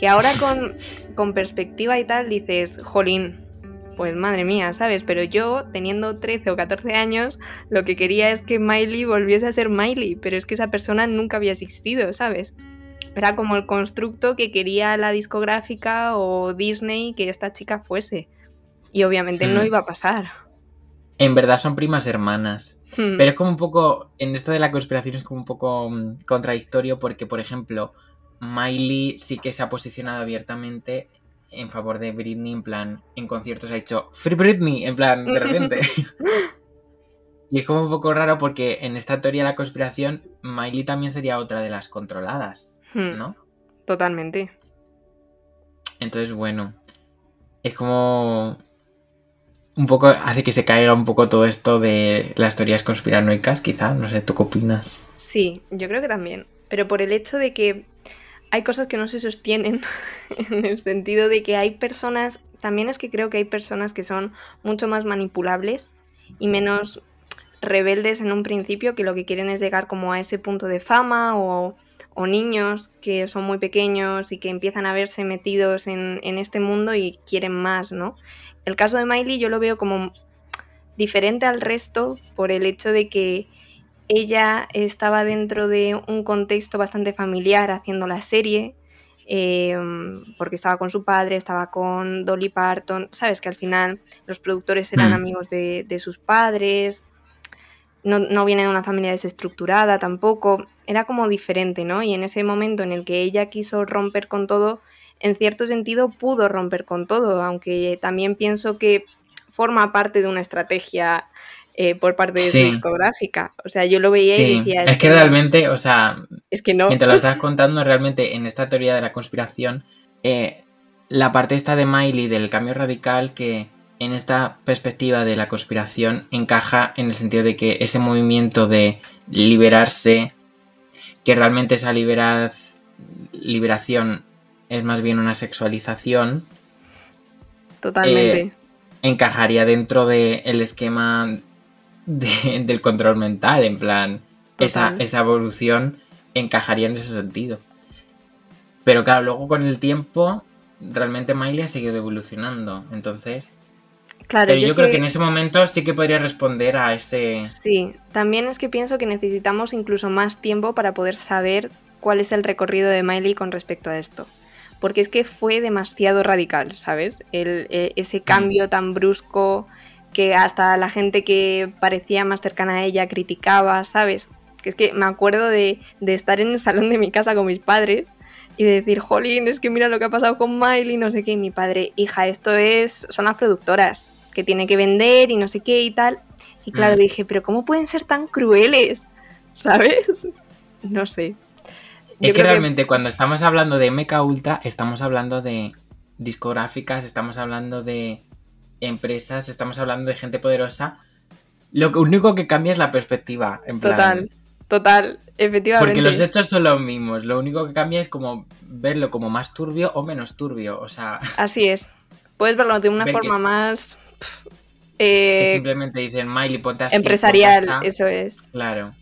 Que ahora con, con perspectiva y tal dices, jolín, pues madre mía, ¿sabes? Pero yo, teniendo 13 o 14 años, lo que quería es que Miley volviese a ser Miley, pero es que esa persona nunca había existido, ¿sabes? Era como el constructo que quería la discográfica o Disney que esta chica fuese. Y obviamente no Hmm. iba a pasar. En verdad son primas hermanas. Hmm. Pero es como un poco, en esto de la conspiración es como un poco mm, contradictorio porque, por ejemplo, Miley sí que se ha posicionado abiertamente en favor de Britney, en plan, en conciertos ha dicho Free Britney, en plan, de repente. y es como un poco raro porque en esta teoría de la conspiración, Miley también sería otra de las controladas, Hmm. ¿no? Totalmente. Entonces, bueno, es como un poco, hace que se caiga un poco todo esto de las teorías conspiranoicas, quizá, no sé, ¿tú qué opinas? Sí, yo creo que también. Pero por el hecho de que hay cosas que no se sostienen, en el sentido de que hay personas, también es que creo que hay personas que son mucho más manipulables y menos rebeldes en un principio que lo que quieren es llegar como a ese punto de fama o, o niños que son muy pequeños y que empiezan a verse metidos en, en este mundo y quieren más, ¿no? El caso de Miley yo lo veo como diferente al resto por el hecho de que ella estaba dentro de un contexto bastante familiar haciendo la serie, eh, porque estaba con su padre, estaba con Dolly Parton, sabes que al final los productores eran Mm. amigos de, de sus padres, no, no viene de una familia desestructurada tampoco, era como diferente, ¿no? Y en ese momento en el que ella quiso romper con todo, en cierto sentido pudo romper con todo, aunque también pienso que forma parte de una estrategia eh, por parte de Sí. su discográfica. O sea, yo lo veía y decía, es que realmente, o sea, es que no. mientras lo estás contando, realmente en esta teoría de la conspiración, eh, la parte esta de Miley del cambio radical que en esta perspectiva de la conspiración encaja en el sentido de que ese movimiento de liberarse, que realmente esa liberaz- liberación es más bien una sexualización, Totalmente. eh, encajaría dentro del esquema de- del control mental, en plan, esa, esa evolución encajaría en ese sentido. Pero claro, luego con el tiempo, realmente Miley ha seguido evolucionando, entonces... claro, Pero yo, creo que- que en ese momento sí que podría responder a ese... Sí, también es que pienso que necesitamos incluso más tiempo para poder saber cuál es el recorrido de Miley con respecto a esto. Porque es que fue demasiado radical, ¿sabes? El, eh, ese cambio tan brusco que hasta la gente que parecía más cercana a ella criticaba, ¿sabes? Que es que me acuerdo de, de estar en el salón de mi casa con mis padres y de decir, jolín, es que mira lo que ha pasado con Miley, no sé qué, y mi padre, hija, esto es, son las productoras, que tiene que vender y no sé qué y tal. Y claro, Mm. dije, pero ¿cómo pueden ser tan crueles? ¿Sabes? No sé. Yo Es que realmente cuando estamos hablando de MK Ultra, estamos hablando de discográficas, estamos hablando de empresas, estamos hablando de gente poderosa. Lo único que cambia es la perspectiva. En plan, Total, total, efectivamente. Porque los hechos son los mismos. Lo único que cambia es como verlo como más turbio o menos turbio. O sea, Así es. Puedes verlo de una Ver forma que- más que eh, simplemente dicen Miley, ponte así. empresarial, ponte esta". eso es. Claro.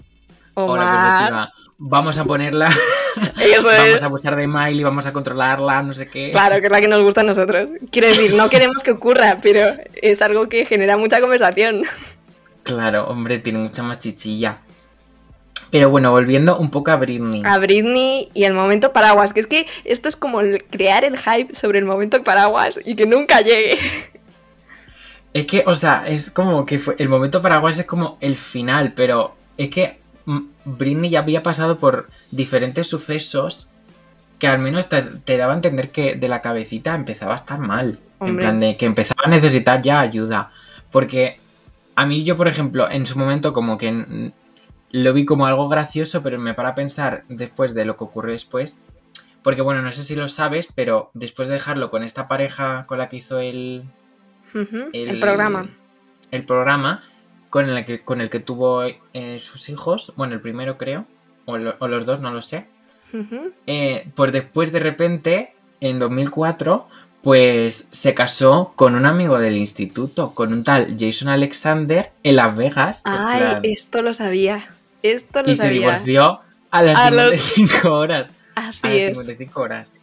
O, O la perspectiva. Vamos a ponerla. Eso vamos a abusar de Miley, vamos a controlarla, no sé qué. Claro, que es la que nos gusta a nosotros. Quiero decir, no queremos que ocurra, pero es algo que genera mucha conversación. Claro, hombre, tiene mucha más chichilla. Pero bueno, volviendo un poco a Britney. A Britney y el momento paraguas, que es que esto es como crear el hype sobre el momento paraguas y que nunca llegue. Es que, o sea, es como que fue, el momento paraguas es como el final, pero es que mm, Britney ya había pasado por diferentes sucesos que al menos te, te daba a entender que de la cabecita empezaba a estar mal. En plan de que empezaba a necesitar ya ayuda. Porque a mí yo, por ejemplo, en su momento como que lo vi como algo gracioso, pero me para a pensar después de lo que ocurrió después. Porque bueno, no sé si lo sabes, pero después de dejarlo con esta pareja con la que hizo el, el, programa. el programa con el que, con el que tuvo eh, sus hijos, bueno, el primero creo, o, lo- o los dos, no lo sé. Eh, pues después de repente, en 2004, pues se casó con un amigo del instituto, con un tal Jason Alexander en Las Vegas. Ay, plan, esto lo sabía. Esto lo y se sabía. divorció a las A los- 55 horas. A Así las es. 55 horas.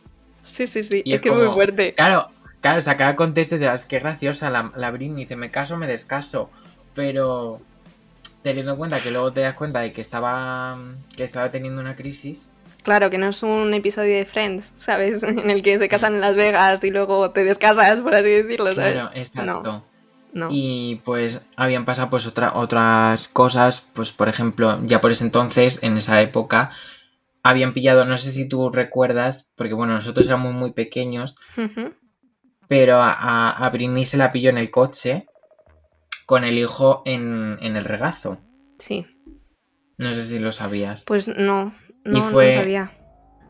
Sí, sí, sí. Y es es que es muy como- fuerte. Claro, claro, o sea, cada contexto de, "Ah, es que graciosa la, la Britney, dice, me caso, me descaso, pero teniendo en cuenta que luego te das cuenta de que estaba, que estaba teniendo una crisis, Claro, que no es un episodio de Friends, ¿sabes? En el que se casan en Las Vegas y luego te descasas, por así decirlo, ¿sabes? claro, exacto. No. Y pues habían pasado pues otra, otras cosas, pues por ejemplo, ya por ese entonces, en esa época, habían pillado, no sé si tú recuerdas, porque bueno, nosotros éramos muy pequeños, pero a, a, a Britney se la pilló en el coche con el hijo en, en el regazo. Sí. No sé si lo sabías. Pues no, no, fue- lo sabía.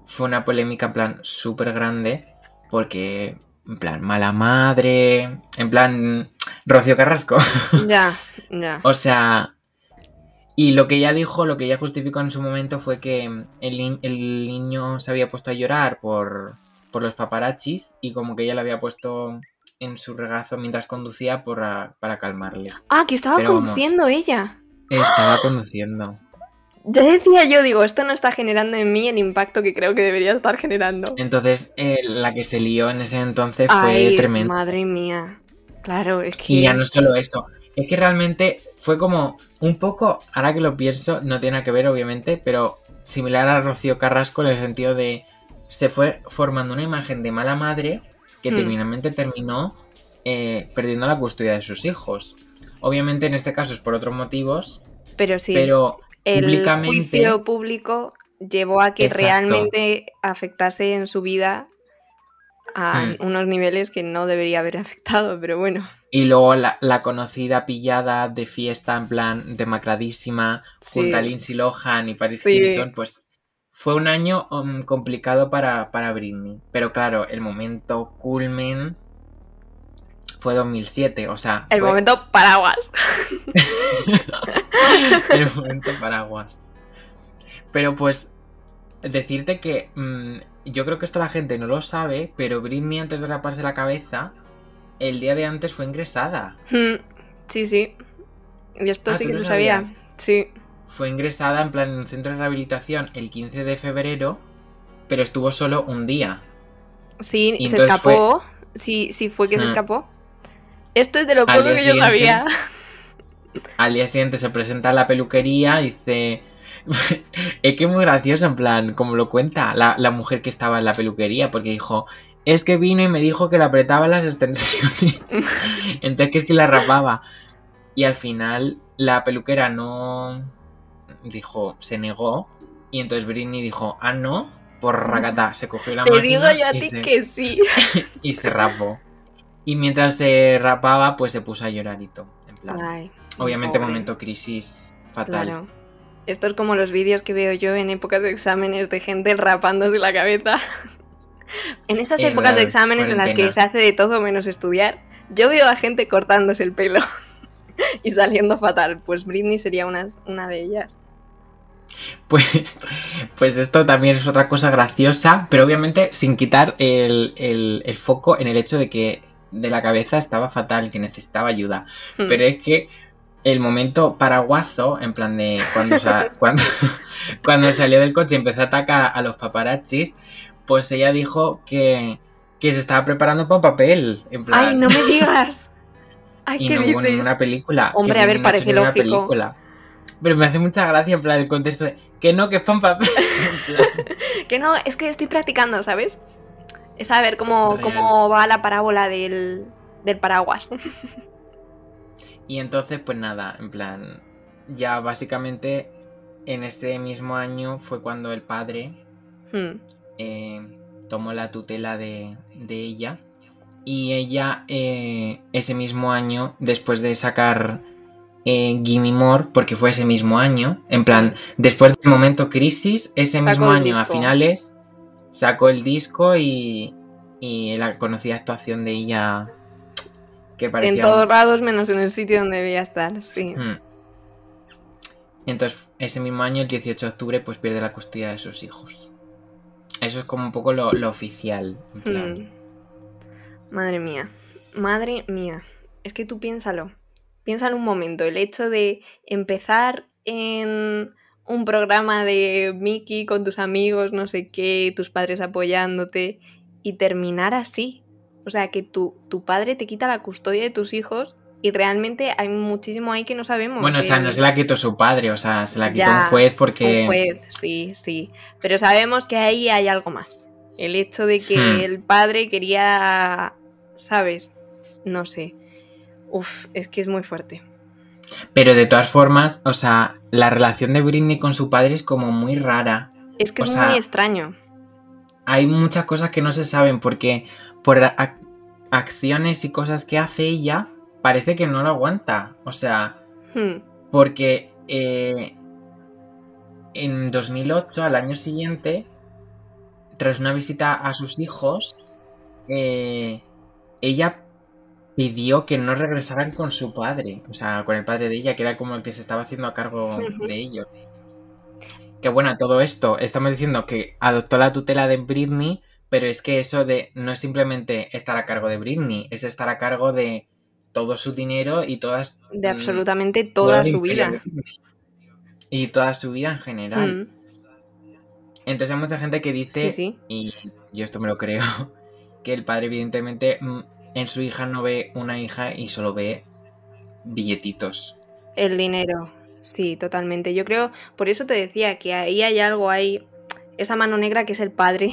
Fue una polémica en plan súper grande porque, en plan, mala madre, en plan, Rocío Carrasco. Ya, ya. o sea, y lo que ella dijo, lo que ella justificó en su momento fue que el, el niño se había puesto a llorar por, por los paparachis y como que ella le había puesto en su regazo mientras conducía por a- para calmarle. Ah, que estaba Pero vamos. conduciendo ella. Estaba conduciendo. Ya decía yo, digo, esto no está generando en mí el impacto que creo que debería estar generando. Entonces, eh, la que se lió en ese entonces fue Ay, tremenda. madre mía. Claro, es que... Y ya no solo eso. Es que realmente fue como un poco, ahora que lo pienso, no tiene nada que ver, obviamente, pero similar a Rocío Carrasco en el sentido de se fue formando una imagen de mala madre que Hmm. terminalmente terminó eh, perdiendo la custodia de sus hijos. Obviamente en este caso es por otros motivos, Pero sí, pero el públicamente- juicio público llevó a que Exacto. realmente afectase en su vida a Hmm. unos niveles que no debería haber afectado, pero bueno. Y luego la, la conocida pillada de fiesta en plan demacradísima Sí. junto a Lindsay Lohan y Paris Sí. Hilton, pues fue un año um, complicado para, para Britney. Pero claro, el momento culmen fue 2007, o sea, El fue momento paraguas. el momento paraguas. Pero pues decirte que mm, yo creo que esto la gente no lo sabe, pero Britney antes de raparse la cabeza, el día de antes fue ingresada. Hmm, Sí, sí. Y esto Ah, sí ¿tú que lo sabía. Sí. Fue ingresada en plan en un centro de rehabilitación el 15 de febrero, pero estuvo solo un día. Sí, Y se escapó. Sí, sí fue que se Hmm. escapó. Esto es de lo poco que yo sabía. Al día siguiente se presenta a la peluquería y dice... es que es muy gracioso, en plan, como lo cuenta la, la mujer que estaba en la peluquería, porque dijo, es que vino y me dijo que le apretaba las extensiones. Entonces que si la rapaba. Y al final la peluquera no... Dijo, se negó. Y entonces Britney dijo, ah, no, por racata. Se cogió la Te máquina digo yo a ti se- que sí. y se rapó. Y mientras se rapaba, pues se puso a llorar y todo. En plan, Ay, obviamente, pobre. momento crisis fatal. Claro. Esto es como los vídeos que veo yo en épocas de exámenes de gente rapándose la cabeza. en esas épocas de exámenes en las que se hace de todo menos estudiar, yo veo a gente cortándose el pelo y saliendo fatal. Pues Britney sería una, una de ellas. Pues, pues esto también es otra cosa graciosa, pero obviamente sin quitar el, el- el foco en el hecho de que de la cabeza estaba fatal, que necesitaba ayuda. Hmm. Pero es que el momento paraguazo, en plan de cuando, sa- cuando, cuando salió del coche y empezó a atacar a los paparazzis, pues ella dijo que, que se estaba preparando para un papel. En plan, ¡Ay, no me digas! ¡Ay, y qué no hubo ninguna película. Hombre, a ver, parece lógico. película. Pero me hace mucha gracia en plan el contexto de que no, que es para un papel. Que no, es que estoy practicando, ¿sabes? Es saber cómo, cómo va la parábola del, del paraguas. Y entonces, pues nada, en plan, ya básicamente en este mismo año fue cuando el padre Hmm. eh, tomó la tutela de, de ella. Y ella eh, ese mismo año, después de sacar eh, Gimme More, porque fue ese mismo año, en plan, después del momento crisis, ese mismo año a finales, sacó el disco y, y la conocida actuación de ella que parecía... En todos lados, menos en el sitio donde debía estar, sí. Mm. Entonces, ese mismo año, el 18 de octubre, pues pierde la custodia de sus hijos. Eso es como un poco lo, lo oficial. en plan. Hmm. Madre mía, madre mía. Es que tú piénsalo. Piénsalo un momento. El hecho de empezar en un programa de Mickey con tus amigos, no sé qué, tus padres apoyándote, y terminar así. O sea, que tu, tu padre te quita la custodia de tus hijos y realmente hay muchísimo ahí que no sabemos. Bueno, o sea, no El- se la quitó su padre, o sea, se la quitó Ya, un juez porque... Un juez, sí, sí. Pero sabemos que ahí hay algo más. El hecho de que Hmm. el padre quería, ¿sabes? No sé. Uf, es que es muy fuerte. Pero de todas formas, o sea, la relación de Britney con su padre es como muy rara. Es que O es sea, muy extraño. Hay muchas cosas que no se saben porque por ac- acciones y cosas que hace ella, parece que no lo aguanta. O sea, Hmm, Porque eh, en 2008, al año siguiente, tras una visita a sus hijos, eh, ella pidió que no regresaran con su padre, o sea, con el padre de ella, que era como el que se estaba haciendo a cargo de ellos. Que bueno, todo esto, estamos diciendo que adoptó la tutela de Britney, pero es que eso de no es simplemente estar a cargo de Britney, es estar a cargo de todo su dinero y todas... De mm, absolutamente toda su vida. Y toda su vida en general. Mm, Entonces hay mucha gente que dice, Sí, sí. y yo esto me lo creo, que el padre evidentemente mm, en su hija no ve una hija y solo ve billetitos. El dinero. Sí, totalmente. Yo creo, por eso te decía que ahí hay algo, hay esa mano negra que es el padre,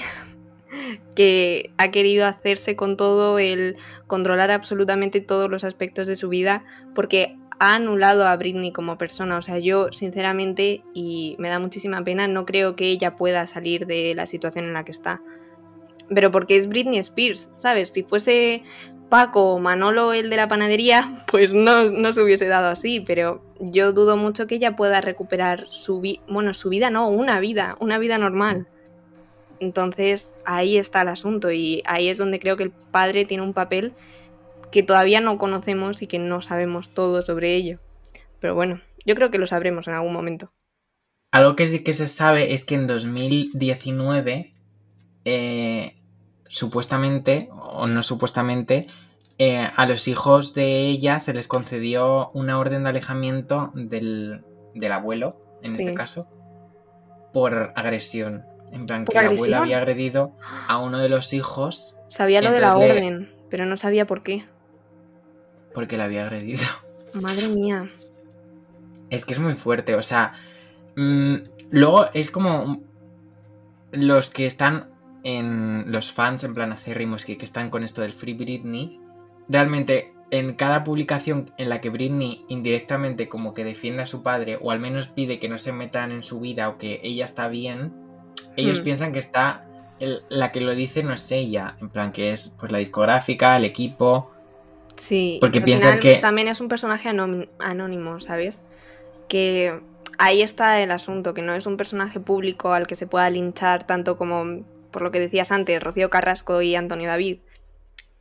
que ha querido hacerse con todo el controlar absolutamente todos los aspectos de su vida, porque ha anulado a Britney como persona. O sea, yo sinceramente, y me da muchísima pena, no creo que ella pueda salir de la situación en la que está. Pero porque es Britney Spears, ¿sabes? Si fuese Paco o Manolo el de la panadería, pues no, no se hubiese dado así, pero yo dudo mucho que ella pueda recuperar su vida, bueno, su vida no, una vida, una vida normal. Entonces ahí está el asunto y ahí es donde creo que el padre tiene un papel que todavía no conocemos y que no sabemos todo sobre ello. Pero bueno, yo creo que lo sabremos en algún momento. Algo que sí que se sabe es que en 2019, eh, supuestamente, o no supuestamente, eh, a los hijos de ella se les concedió una orden de alejamiento del, del abuelo, en Sí. este caso, por agresión. En plan, ¿Por que el agresión? abuelo había agredido a uno de los hijos Sabía lo de la le- orden, pero no sabía por qué. porque le había agredido. Madre mía. Es que es muy fuerte, o sea. mm, luego es como. Los que están en. Los fans, en plan acérrimos, que, que están con esto del Free Britney. Realmente, en cada publicación en la que Britney indirectamente como que defiende a su padre, o al menos pide que no se metan en su vida o que ella está bien, ellos Hmm. piensan que está. el- la que lo dice no es ella. En plan, que es pues la discográfica, el equipo. Sí, Porque al piensan final que- también es un personaje anónimo, ¿sabes? Que ahí está el asunto, que no es un personaje público al que se pueda linchar tanto como, por lo que decías antes, Rocío Carrasco y Antonio David.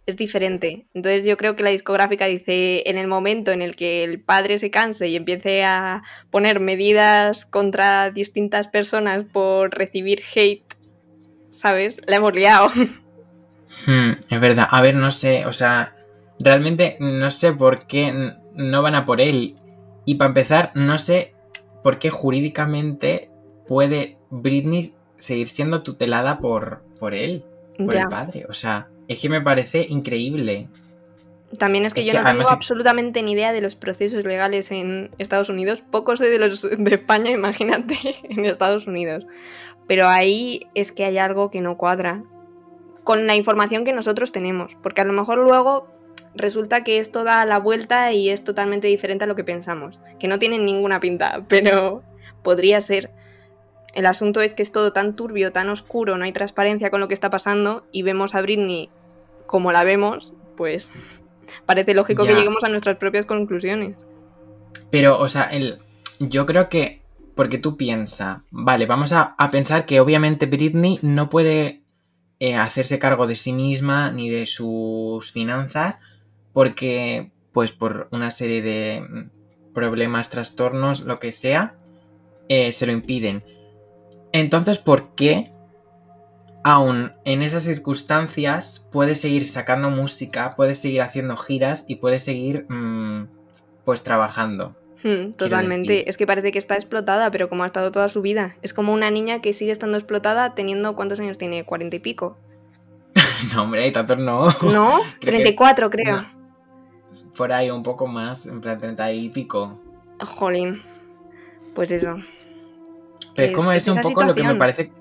Es diferente. Entonces yo creo que la discográfica dice, en el momento en el que el padre se canse y empiece a poner medidas contra distintas personas por recibir hate, ¿sabes? La hemos liado. Hmm, es verdad. A ver, no sé, o sea, realmente no sé por qué no van a por él. Y para empezar, no sé por qué jurídicamente puede Britney seguir siendo tutelada por, por él, por ya. el padre. O sea, es que me parece increíble. También es que Es yo que no tengo es- absolutamente ni idea de los procesos legales en Estados Unidos. Poco sé de los de España, imagínate, en Estados Unidos. Pero ahí es que hay algo que no cuadra con la información que nosotros tenemos. Porque a lo mejor luego resulta que esto da la vuelta y es totalmente diferente a lo que pensamos. Que no tiene ninguna pinta, pero podría ser. El asunto es que es todo tan turbio, tan oscuro, no hay transparencia con lo que está pasando y vemos a Britney como la vemos, pues parece lógico que lleguemos a nuestras propias conclusiones. Pero, o sea, el, yo creo que, porque tú piensas, vale, vamos a, a pensar que obviamente Britney no puede eh, hacerse cargo de sí misma ni de sus finanzas porque, pues por una serie de mm, problemas, trastornos, lo que sea, eh, se lo impiden. Entonces, ¿por qué aún en esas circunstancias puede seguir sacando música, puede seguir haciendo giras y puede seguir mm, pues trabajando? Hmm, totalmente. Es que parece que está explotada, pero como ha estado toda su vida. Es como una niña que sigue estando explotada teniendo cuántos años tiene, cuarenta y pico. No, hombre, hay tantos no. ¿No? Creo que- 34 creo. No. Por ahí un poco más, en plan 30 y pico. Jolín. Pues eso. Pero es Es- como es eso un poco lo que me parece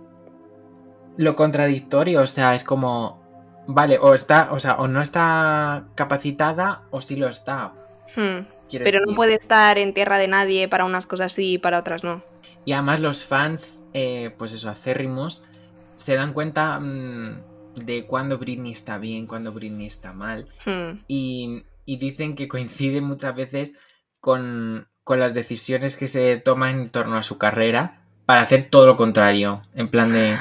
lo contradictorio. O sea, es como. Vale, o está, o sea, o no está capacitada o sí lo está. Hmm, Pero no puede estar en tierra de nadie para unas cosas sí y para otras no. Y además los fans, eh, pues eso, acérrimos, se dan cuenta mm, de cuando Britney está bien, cuando Britney está mal. Hmm, y, y dicen que coincide muchas veces con, con las decisiones que se toman en torno a su carrera para hacer todo lo contrario, en plan de...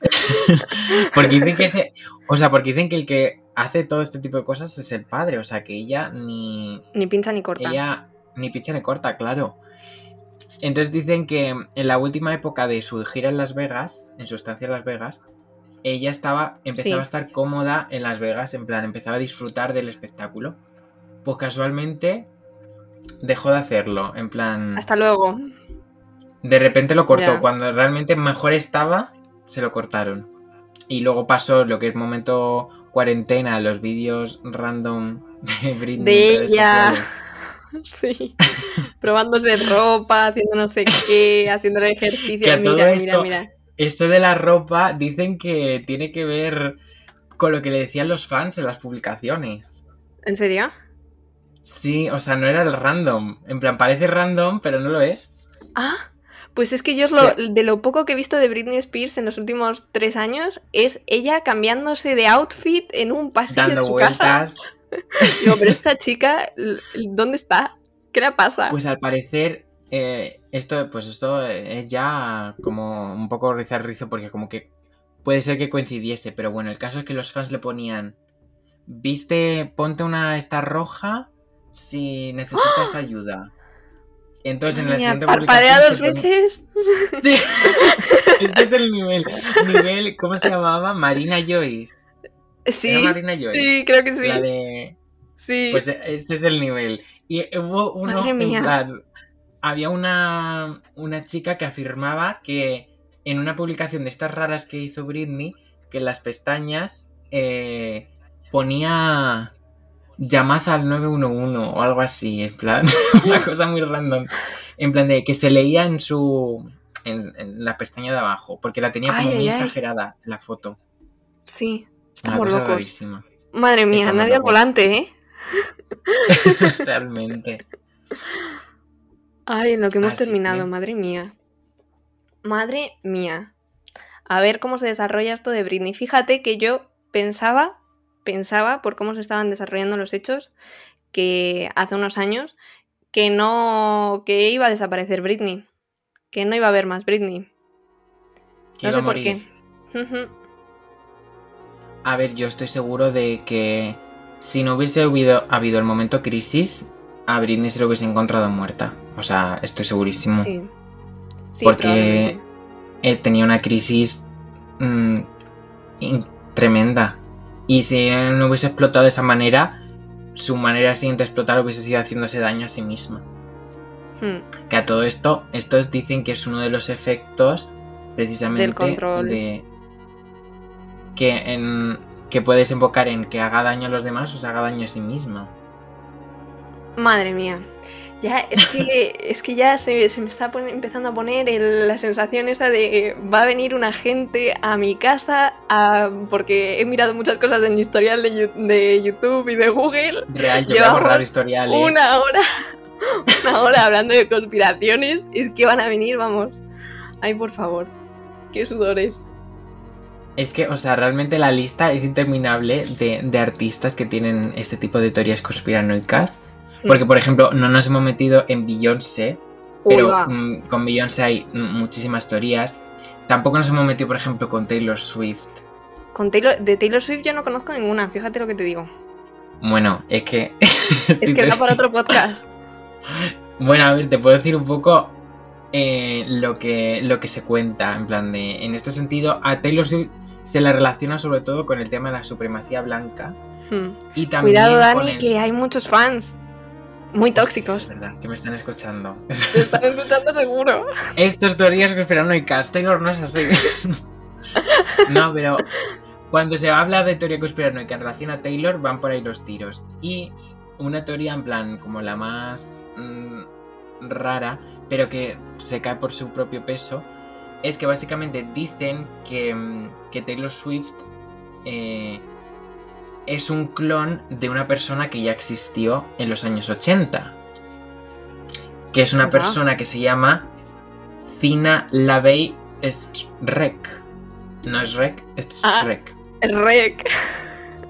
porque dicen que ese, o sea, porque dicen que el que hace todo este tipo de cosas es el padre, o sea, que ella ni Ni pincha ni corta. ella ni picha ni corta, claro. Entonces dicen que en la última época de su gira en Las Vegas, en su estancia en Las Vegas, ella estaba, empezaba Sí. a estar cómoda en Las Vegas, en plan, empezaba a disfrutar del espectáculo. pues casualmente dejó de hacerlo. En plan. Hasta luego. De repente lo cortó. Cuando realmente mejor estaba, se lo cortaron. Y luego pasó lo que es momento cuarentena, los vídeos random de Britney. De ella. Sí. Probándose ropa, haciendo no sé qué, haciendo el Que ejercicio. a todo Mira, mira, esto- mira. Eso de la ropa dicen que tiene que ver con lo que le decían los fans en las publicaciones. ¿En serio? Sí, o sea, no era el random. En plan, parece random, pero no lo es. Ah, pues es que yo lo, de lo poco que he visto de Britney Spears en los últimos tres años es ella cambiándose de outfit en un pasillo Dando de su casa. vueltas. Digo, pero esta chica, ¿dónde está? ¿Qué le pasa? Pues al parecer, eh, esto, pues esto es ya como un poco rizar rizo porque como que puede ser que coincidiese, pero bueno, el caso es que los fans le ponían, viste, ponte una esta roja si necesitas ayuda. Entonces en la siguiente parpadea dos veces. Sí. este es el nivel, nivel, ¿cómo se llamaba? Marina Joyce. Sí, ¿Era Marina Joyce? sí, creo que sí. La de... Sí. Pues este es el nivel. Y hubo uno, Madre mía. había una, una chica que afirmaba que en una publicación de estas raras que hizo Britney, que en las pestañas eh, ponía llamad al 911 o algo así, en plan, una cosa muy random. En plan de que se leía en su... En, en la pestaña de abajo, porque la tenía como Ay, muy ay, ay. exagerada la foto. sí, Una estamos cosa locos. rarísima. Madre mía, Estamos nadie al volante, ¿eh? Realmente. Ay, en lo que hemos Así terminado, que- madre mía. Madre mía. A ver cómo se desarrolla esto de Britney. Fíjate que yo pensaba, pensaba, por cómo se estaban desarrollando los hechos, que hace unos años, que no, que iba a desaparecer Britney. Que no iba a haber más Britney. que No sé por qué. A ver, yo estoy seguro de que si no hubiese habido, habido el momento crisis, a Britney se lo hubiese encontrado muerta. O sea, estoy segurísimo. Sí. Sí, Porque. Él tenía una crisis mm, tremenda. Y si no hubiese explotado de esa manera, su manera siguiente de explotar hubiese sido haciéndose daño a sí misma. Hmm. Que a todo esto, estos dicen que es uno de los efectos precisamente Del control. de que en que puede desembocar en que haga daño a los demás o se haga daño a sí misma. Madre mía. Ya, es que, es que ya se, se me está empezando a poner el- la sensación esa de va a venir una gente a mi casa a- porque he mirado muchas cosas en mi historial de, de YouTube y de Google. Real, yo voy a Llevamos historial. ¿eh? Una hora, una hora hablando de conspiraciones. Es que van a venir, vamos. Ay, por favor. Qué sudores. Es que, o sea, realmente la lista es interminable de, de artistas que tienen este tipo de teorías conspiranoicas. Porque, por ejemplo, no nos hemos metido en Beyoncé, pero mm, con Beyoncé hay mm, muchísimas teorías. Tampoco nos hemos metido, por ejemplo, con Taylor Swift. Con Taylor, de Taylor Swift yo no conozco ninguna, fíjate lo que te digo. Bueno, es que... Es que da para otro podcast. Bueno, a ver, te puedo decir un poco eh, lo, que, lo que se cuenta. En plan de. En este sentido, a Taylor Swift se la relaciona sobre todo con el tema de la supremacía blanca. Hmm. Y también. Cuidado, Dani, el- que hay muchos fans. Muy tóxicos. Es verdad, que me están escuchando. Te están escuchando seguro. Estos teorías conspiranoicas. Taylor no es así. no, pero cuando se habla de teoría conspiranoica en relación a Taylor, van por ahí los tiros. Y una teoría en plan como la más mm, rara, pero que se cae por su propio peso, es que básicamente dicen que, mm, que Taylor Swift eh, es un clon de una persona que ya existió en los años 80. Que es una persona que se llama Zina Lavey Strek. No es Rek, es Ah. Strek. El rec.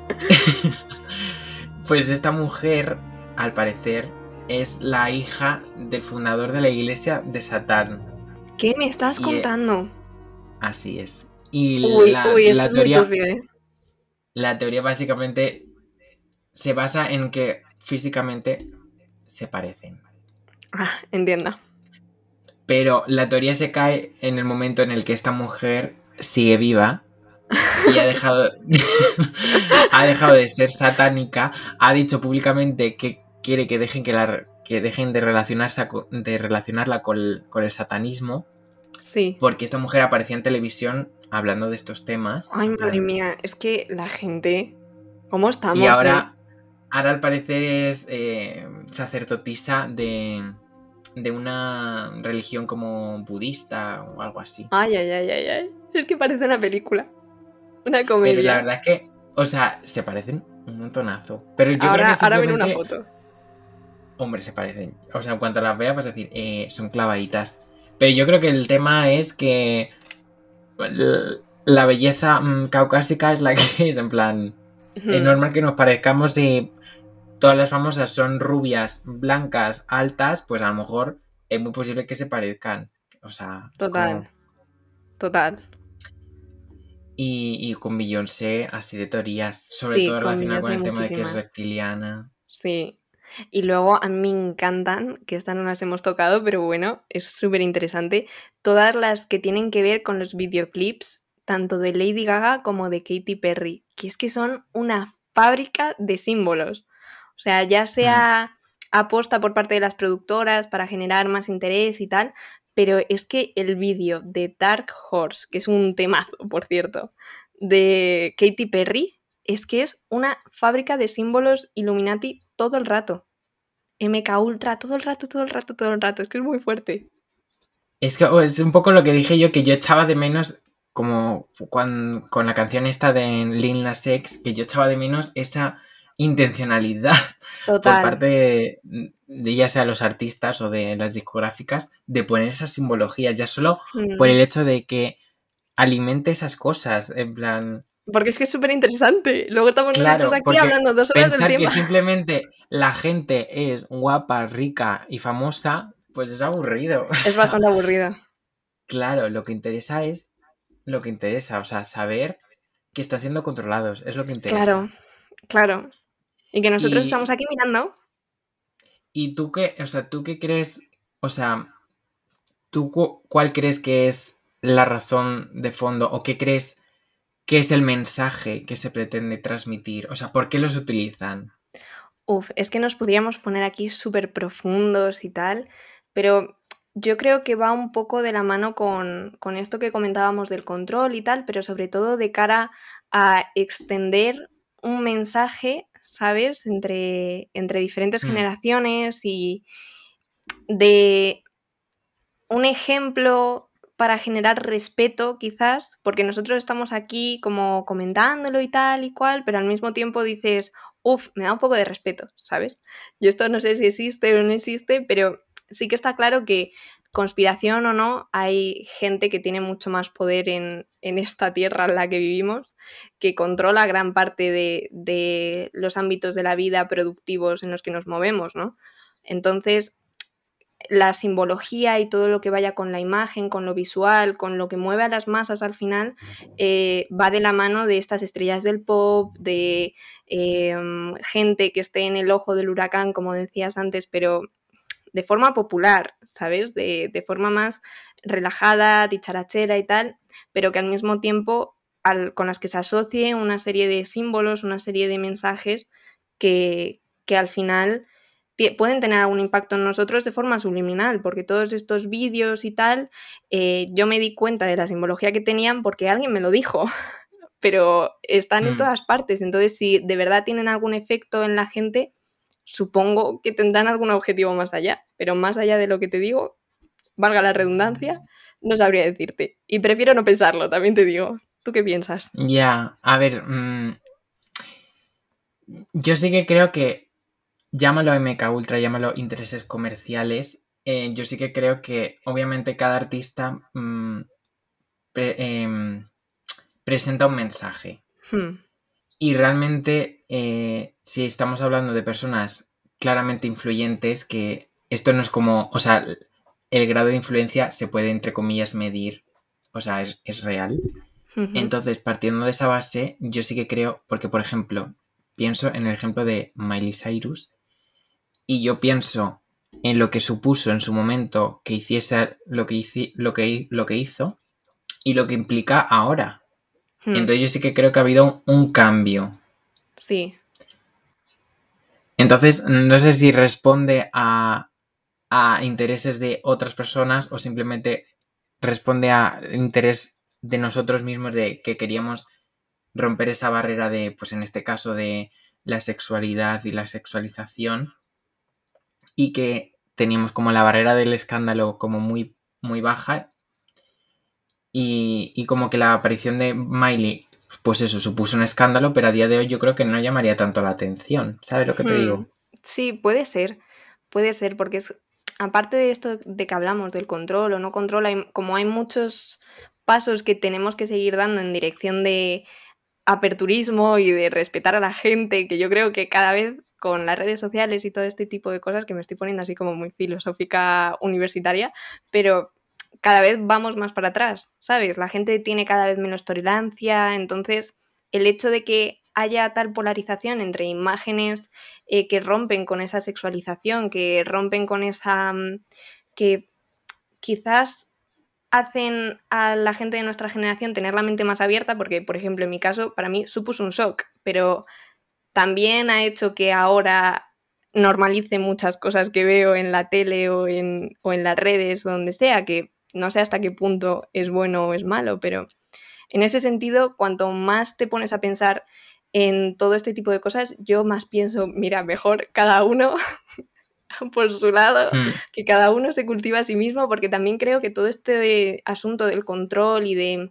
Pues esta mujer, al parecer, es la hija del fundador de la iglesia de Satán. ¿Qué me estás Y, contando? Así es. Y Uy, la, uy, esto la es muy teoría, turbio, ¿eh? La teoría básicamente se basa en que físicamente se parecen. Ah, entiendo. Pero la teoría se cae en el momento en el que esta mujer sigue viva y ha dejado, ha dejado de ser satánica. Ha dicho públicamente que quiere que dejen, que la, que dejen de, relacionarse a de relacionarla con el, con el satanismo, Sí. porque esta mujer aparecía en televisión hablando de estos temas. Ay, madre plan- mía, es que la gente. ¿Cómo estamos? Y ahora, eh? ahora al parecer es eh, sacerdotisa de, de una religión como budista o algo así. Ay, ay, ay, ay, ay. Es que parece una película. Una Pero comedia. la verdad es que, o sea, se parecen un montonazo. Pero yo ahora, creo que ahora viene una foto. Hombre, se parecen. O sea, en cuanto las veas vas a decir, eh, son clavaditas. Pero yo creo que el tema es que la belleza mm, caucásica es la que es, en plan... Es normal que nos parezcamos si todas las famosas son rubias, blancas, altas, pues a lo mejor es muy posible que se parezcan. O sea, Total. como- Total. Y, y con Beyoncé, así de teorías, sobre Sí, todo con relacionadas con el tema de que es reptiliana. Sí. Y luego a mí me encantan, que estas no las hemos tocado, pero bueno, es súper interesante, todas las que tienen que ver con los videoclips, tanto de Lady Gaga como de Katy Perry, que es que son una fábrica de símbolos. O sea, ya sea aposta por parte de las productoras para generar más interés y tal, pero es que el vídeo de Dark Horse, que es un temazo, por cierto, de Katy Perry, es que es una fábrica de símbolos Illuminati todo el rato. MK Ultra, todo el rato, todo el rato, todo el rato. Es que es muy fuerte. Es que oh, es un poco lo que dije yo, que yo echaba de menos, como cuan- con la canción esta de Lil Nas X, que yo echaba de menos esa intencionalidad por parte de, de ya sea los artistas o de las discográficas, de poner esas simbologías, ya solo Mm. por el hecho de que alimente esas cosas, en plan, Porque es que es súper interesante. Luego estamos Claro, nosotros aquí hablando dos horas del pensar que tema. simplemente la gente es guapa, rica y famosa, pues es aburrido. Es bastante aburrido. Claro, lo que interesa es lo que interesa, o sea, saber que están siendo controlados, es lo que interesa. Claro, claro. Y que nosotros Y- estamos aquí mirando. ¿Y tú qué, o sea, tú qué crees, o sea, tú cu- cuál crees que es la razón de fondo o qué crees que es el mensaje que se pretende transmitir? O sea, ¿por qué los utilizan? Uf, es que nos podríamos poner aquí súper profundos y tal, pero yo creo que va un poco de la mano con, con esto que comentábamos del control y tal, pero sobre todo de cara a extender un mensaje, ¿sabes?, entre, entre diferentes Mm. generaciones y de un ejemplo para generar respeto, quizás, porque nosotros estamos aquí como comentándolo y tal y cual, pero al mismo tiempo dices, uff, me da un poco de respeto, ¿sabes? Yo esto no sé si existe o no existe, pero sí que está claro que conspiración o no, hay gente que tiene mucho más poder en, en esta tierra en la que vivimos, que controla gran parte de, de los ámbitos de la vida productivos en los que nos movemos, ¿no? Entonces, la simbología y todo lo que vaya con la imagen, con lo visual, con lo que mueve a las masas al final, eh, va de la mano de estas estrellas del pop, de eh, gente que esté en el ojo del huracán, como decías antes, pero de forma popular, ¿sabes? De, de forma más relajada, dicharachera y tal, pero que al mismo tiempo al, con las que se asocie una serie de símbolos, una serie de mensajes que, que al final pueden tener algún impacto en nosotros de forma subliminal, porque todos estos vídeos y tal, eh, yo me di cuenta de la simbología que tenían porque alguien me lo dijo, pero están en Mm. todas partes, entonces si de verdad tienen algún efecto en la gente, supongo que tendrán algún objetivo más allá, pero más allá de lo que te digo, valga la redundancia, no sabría decirte. Y prefiero no pensarlo, también te digo. ¿Tú qué piensas? Ya, a ver, mm, yo sí que creo que, llámalo MK Ultra, llámalo intereses comerciales, eh, yo sí que creo que obviamente cada artista mm, pre- em, presenta un mensaje. Hmm, Y realmente, eh, si estamos hablando de personas claramente influyentes, que esto no es como, o sea, el grado de influencia se puede, entre comillas, medir, o sea, es, es real. Entonces, partiendo de esa base, yo sí que creo, porque por ejemplo, pienso en el ejemplo de Miley Cyrus y yo pienso en lo que supuso en su momento que hiciese lo que, hici- lo que, lo que hizo y lo que implica ahora. hmm, Entonces yo sí que creo que ha habido un cambio. Sí, Entonces, no sé si responde a, a intereses de otras personas o simplemente responde a interés de nosotros mismos de que queríamos romper esa barrera de, pues en este caso, de la sexualidad y la sexualización y que teníamos como la barrera del escándalo como muy, muy baja y, y como que la aparición de Miley pues eso, supuso un escándalo, pero a día de hoy yo creo que no llamaría tanto la atención. ¿Sabes lo que te digo? Hmm, Sí, puede ser, puede ser, porque es, aparte de esto de que hablamos del control o no control, hay- como hay muchos pasos que tenemos que seguir dando en dirección de aperturismo y de respetar a la gente, que yo creo que cada vez con las redes sociales y todo este tipo de cosas, que me estoy poniendo así como muy filosófica universitaria, pero cada vez vamos más para atrás, ¿sabes? La gente tiene cada vez menos tolerancia, entonces el hecho de que haya tal polarización entre imágenes eh, que rompen con esa sexualización, que rompen con esa... mm, que quizás hacen a la gente de nuestra generación tener la mente más abierta, porque, por ejemplo, en mi caso, para mí supuso un shock, pero también ha hecho que ahora normalice muchas cosas que veo en la tele o en, o en las redes, donde sea, que no sé hasta qué punto es bueno o es malo, pero en ese sentido, cuanto más te pones a pensar en todo este tipo de cosas, yo más pienso, mira, mejor cada uno por su lado, Hmm. que cada uno se cultiva a sí mismo, porque también creo que todo este asunto del control y de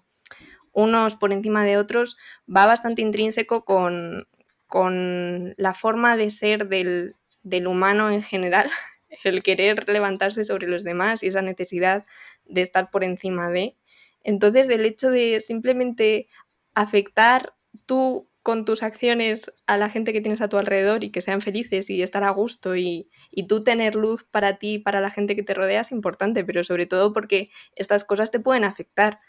unos por encima de otros va bastante intrínseco con, con la forma de ser del, del humano en general, el querer levantarse sobre los demás y esa necesidad de estar por encima de. Entonces, el hecho de simplemente afectar tú con tus acciones a la gente que tienes a tu alrededor y que sean felices y estar a gusto y, y tú tener luz para ti y para la gente que te rodea es importante, pero sobre todo porque estas cosas te pueden afectar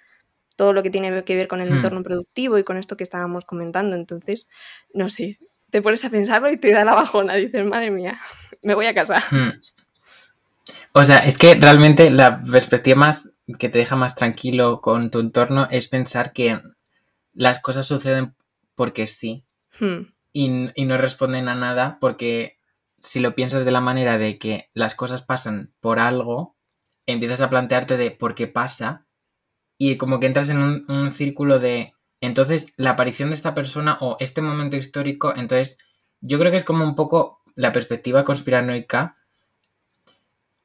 todo lo que tiene que ver con el Hmm. entorno productivo y con esto que estábamos comentando. Entonces, no sé, te pones a pensarlo y te da la bajona. Dices, madre mía, me voy a casa. Hmm. O sea, es que realmente la perspectiva más que te deja más tranquilo con tu entorno es pensar que las cosas suceden porque sí Hmm, y, y no responden a nada porque si lo piensas de la manera de que las cosas pasan por algo, empiezas a plantearte de por qué pasa y como que entras en un, un círculo de entonces la aparición de esta persona o este momento histórico, entonces yo creo que es como un poco la perspectiva conspiranoica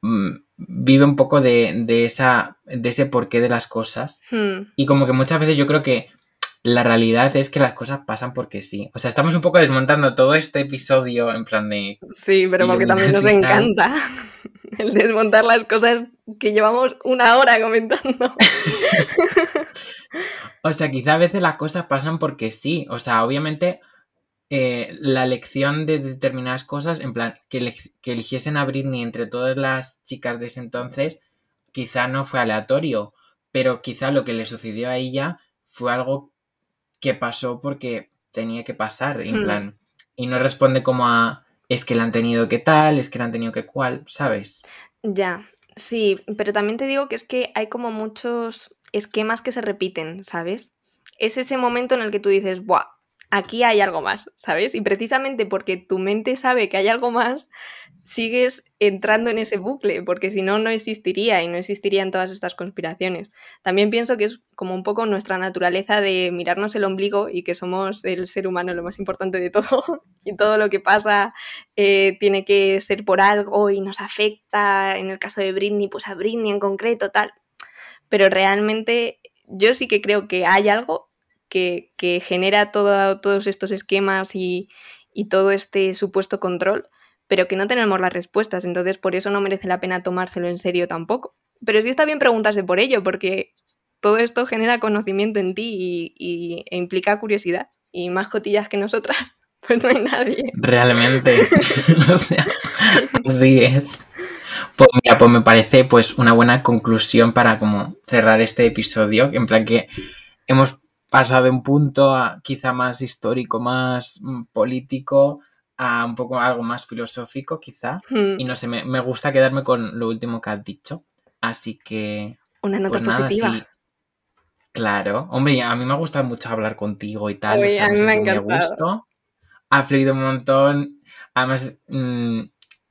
mm, vive un poco de, de esa de ese porqué de las cosas hmm. y como que muchas veces yo creo que la realidad es que las cosas pasan porque sí. O sea, estamos un poco desmontando todo este episodio en plan de... Sí, pero porque también nos encanta el desmontar las cosas que llevamos una hora comentando. O sea, quizá a veces las cosas pasan porque sí. O sea, obviamente eh, la elección de determinadas cosas, en plan, que, ele- que eligiesen a Britney entre todas las chicas de ese entonces, quizá no fue aleatorio. Pero quizá lo que le sucedió a ella fue algo que pasó porque tenía que pasar, en Hmm. plan. Y no responde como a... Es que la han tenido que tal, es que la han tenido que cual, ¿sabes? Ya, sí, pero también te digo que es que hay como muchos esquemas que se repiten, ¿sabes? Es ese momento en el que tú dices, ¡buah! Aquí hay algo más, ¿sabes? Y precisamente porque tu mente sabe que hay algo más, sigues entrando en ese bucle, porque si no, no existiría y no existirían todas estas conspiraciones. También pienso que es como un poco nuestra naturaleza de mirarnos el ombligo y que somos el ser humano lo más importante de todo y todo lo que pasa eh, tiene que ser por algo y nos afecta, en el caso de Britney, pues a Britney en concreto, tal. Pero realmente yo sí que creo que hay algo que, que genera todo- todos estos esquemas y, y todo este supuesto control, pero que no tenemos las respuestas, entonces por eso no merece la pena tomárselo en serio tampoco. Pero sí está bien preguntarse por ello, porque todo esto genera conocimiento en ti y, y- e implica curiosidad. Y más cotillas que nosotras, pues no hay nadie. Realmente. o sea, así es. Pues mira, pues me parece pues una buena conclusión para como cerrar este episodio. En plan que hemos pasado de un punto a quizá más histórico, más mm, político, a un poco algo más filosófico, quizá. Hmm, Y no sé, me, me gusta quedarme con lo último que has dicho. Así que, Una nota pues nada, positiva. sí. Claro. Hombre, a mí me ha gustado mucho hablar contigo y tal. Uy, o sea, a me mí me ha encantado. gusto. Ha fluido un montón. Además, mm,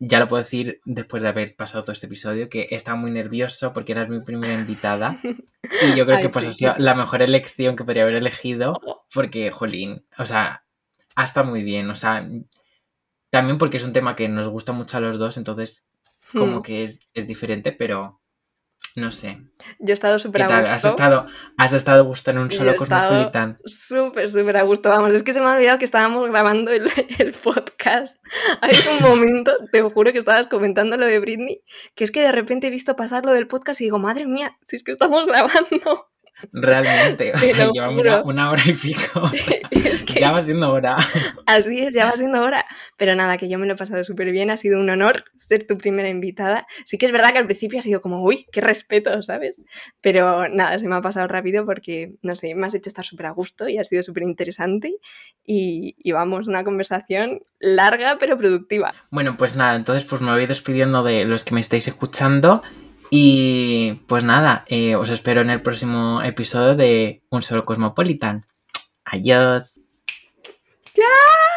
ya lo puedo decir después de haber pasado todo este episodio, que estaba muy nervioso porque eras mi primera invitada. Y yo creo Ay, que pues sí, ha sido la mejor elección que podría haber elegido. Porque, jolín, o sea, ha estado muy bien. O sea, también porque es un tema que nos gusta mucho a los dos, entonces como Mm. que es, es diferente, pero no sé. Yo he estado ¿Qué súper a gusto. ¿Has estado, has estado a gusto en un solo Cosmopolitan? Súper, súper a gusto. Vamos, es que se me ha olvidado que estábamos grabando el, el podcast. Hay un momento, te juro que estabas comentando lo de Britney, que es que de repente he visto pasar lo del podcast y digo, madre mía, si es que estamos grabando. Realmente, o Te sea, llevamos juro. una hora y pico. es que Ya va siendo hora. así es, ya va siendo hora. Pero nada, que yo me lo he pasado súper bien, ha sido un honor ser tu primera invitada. Sí que es verdad que al principio ha sido como, uy, qué respeto, ¿sabes? Pero nada, se me ha pasado rápido porque, no sé, me has hecho estar súper a gusto y ha sido súper interesante. Y, y vamos, una conversación larga pero productiva. Bueno, pues nada, entonces pues me voy despidiendo de los que me estáis escuchando. Y pues nada, eh, os espero en el próximo episodio de Un Solo Cosmopolitan. Adiós. ¡Chao!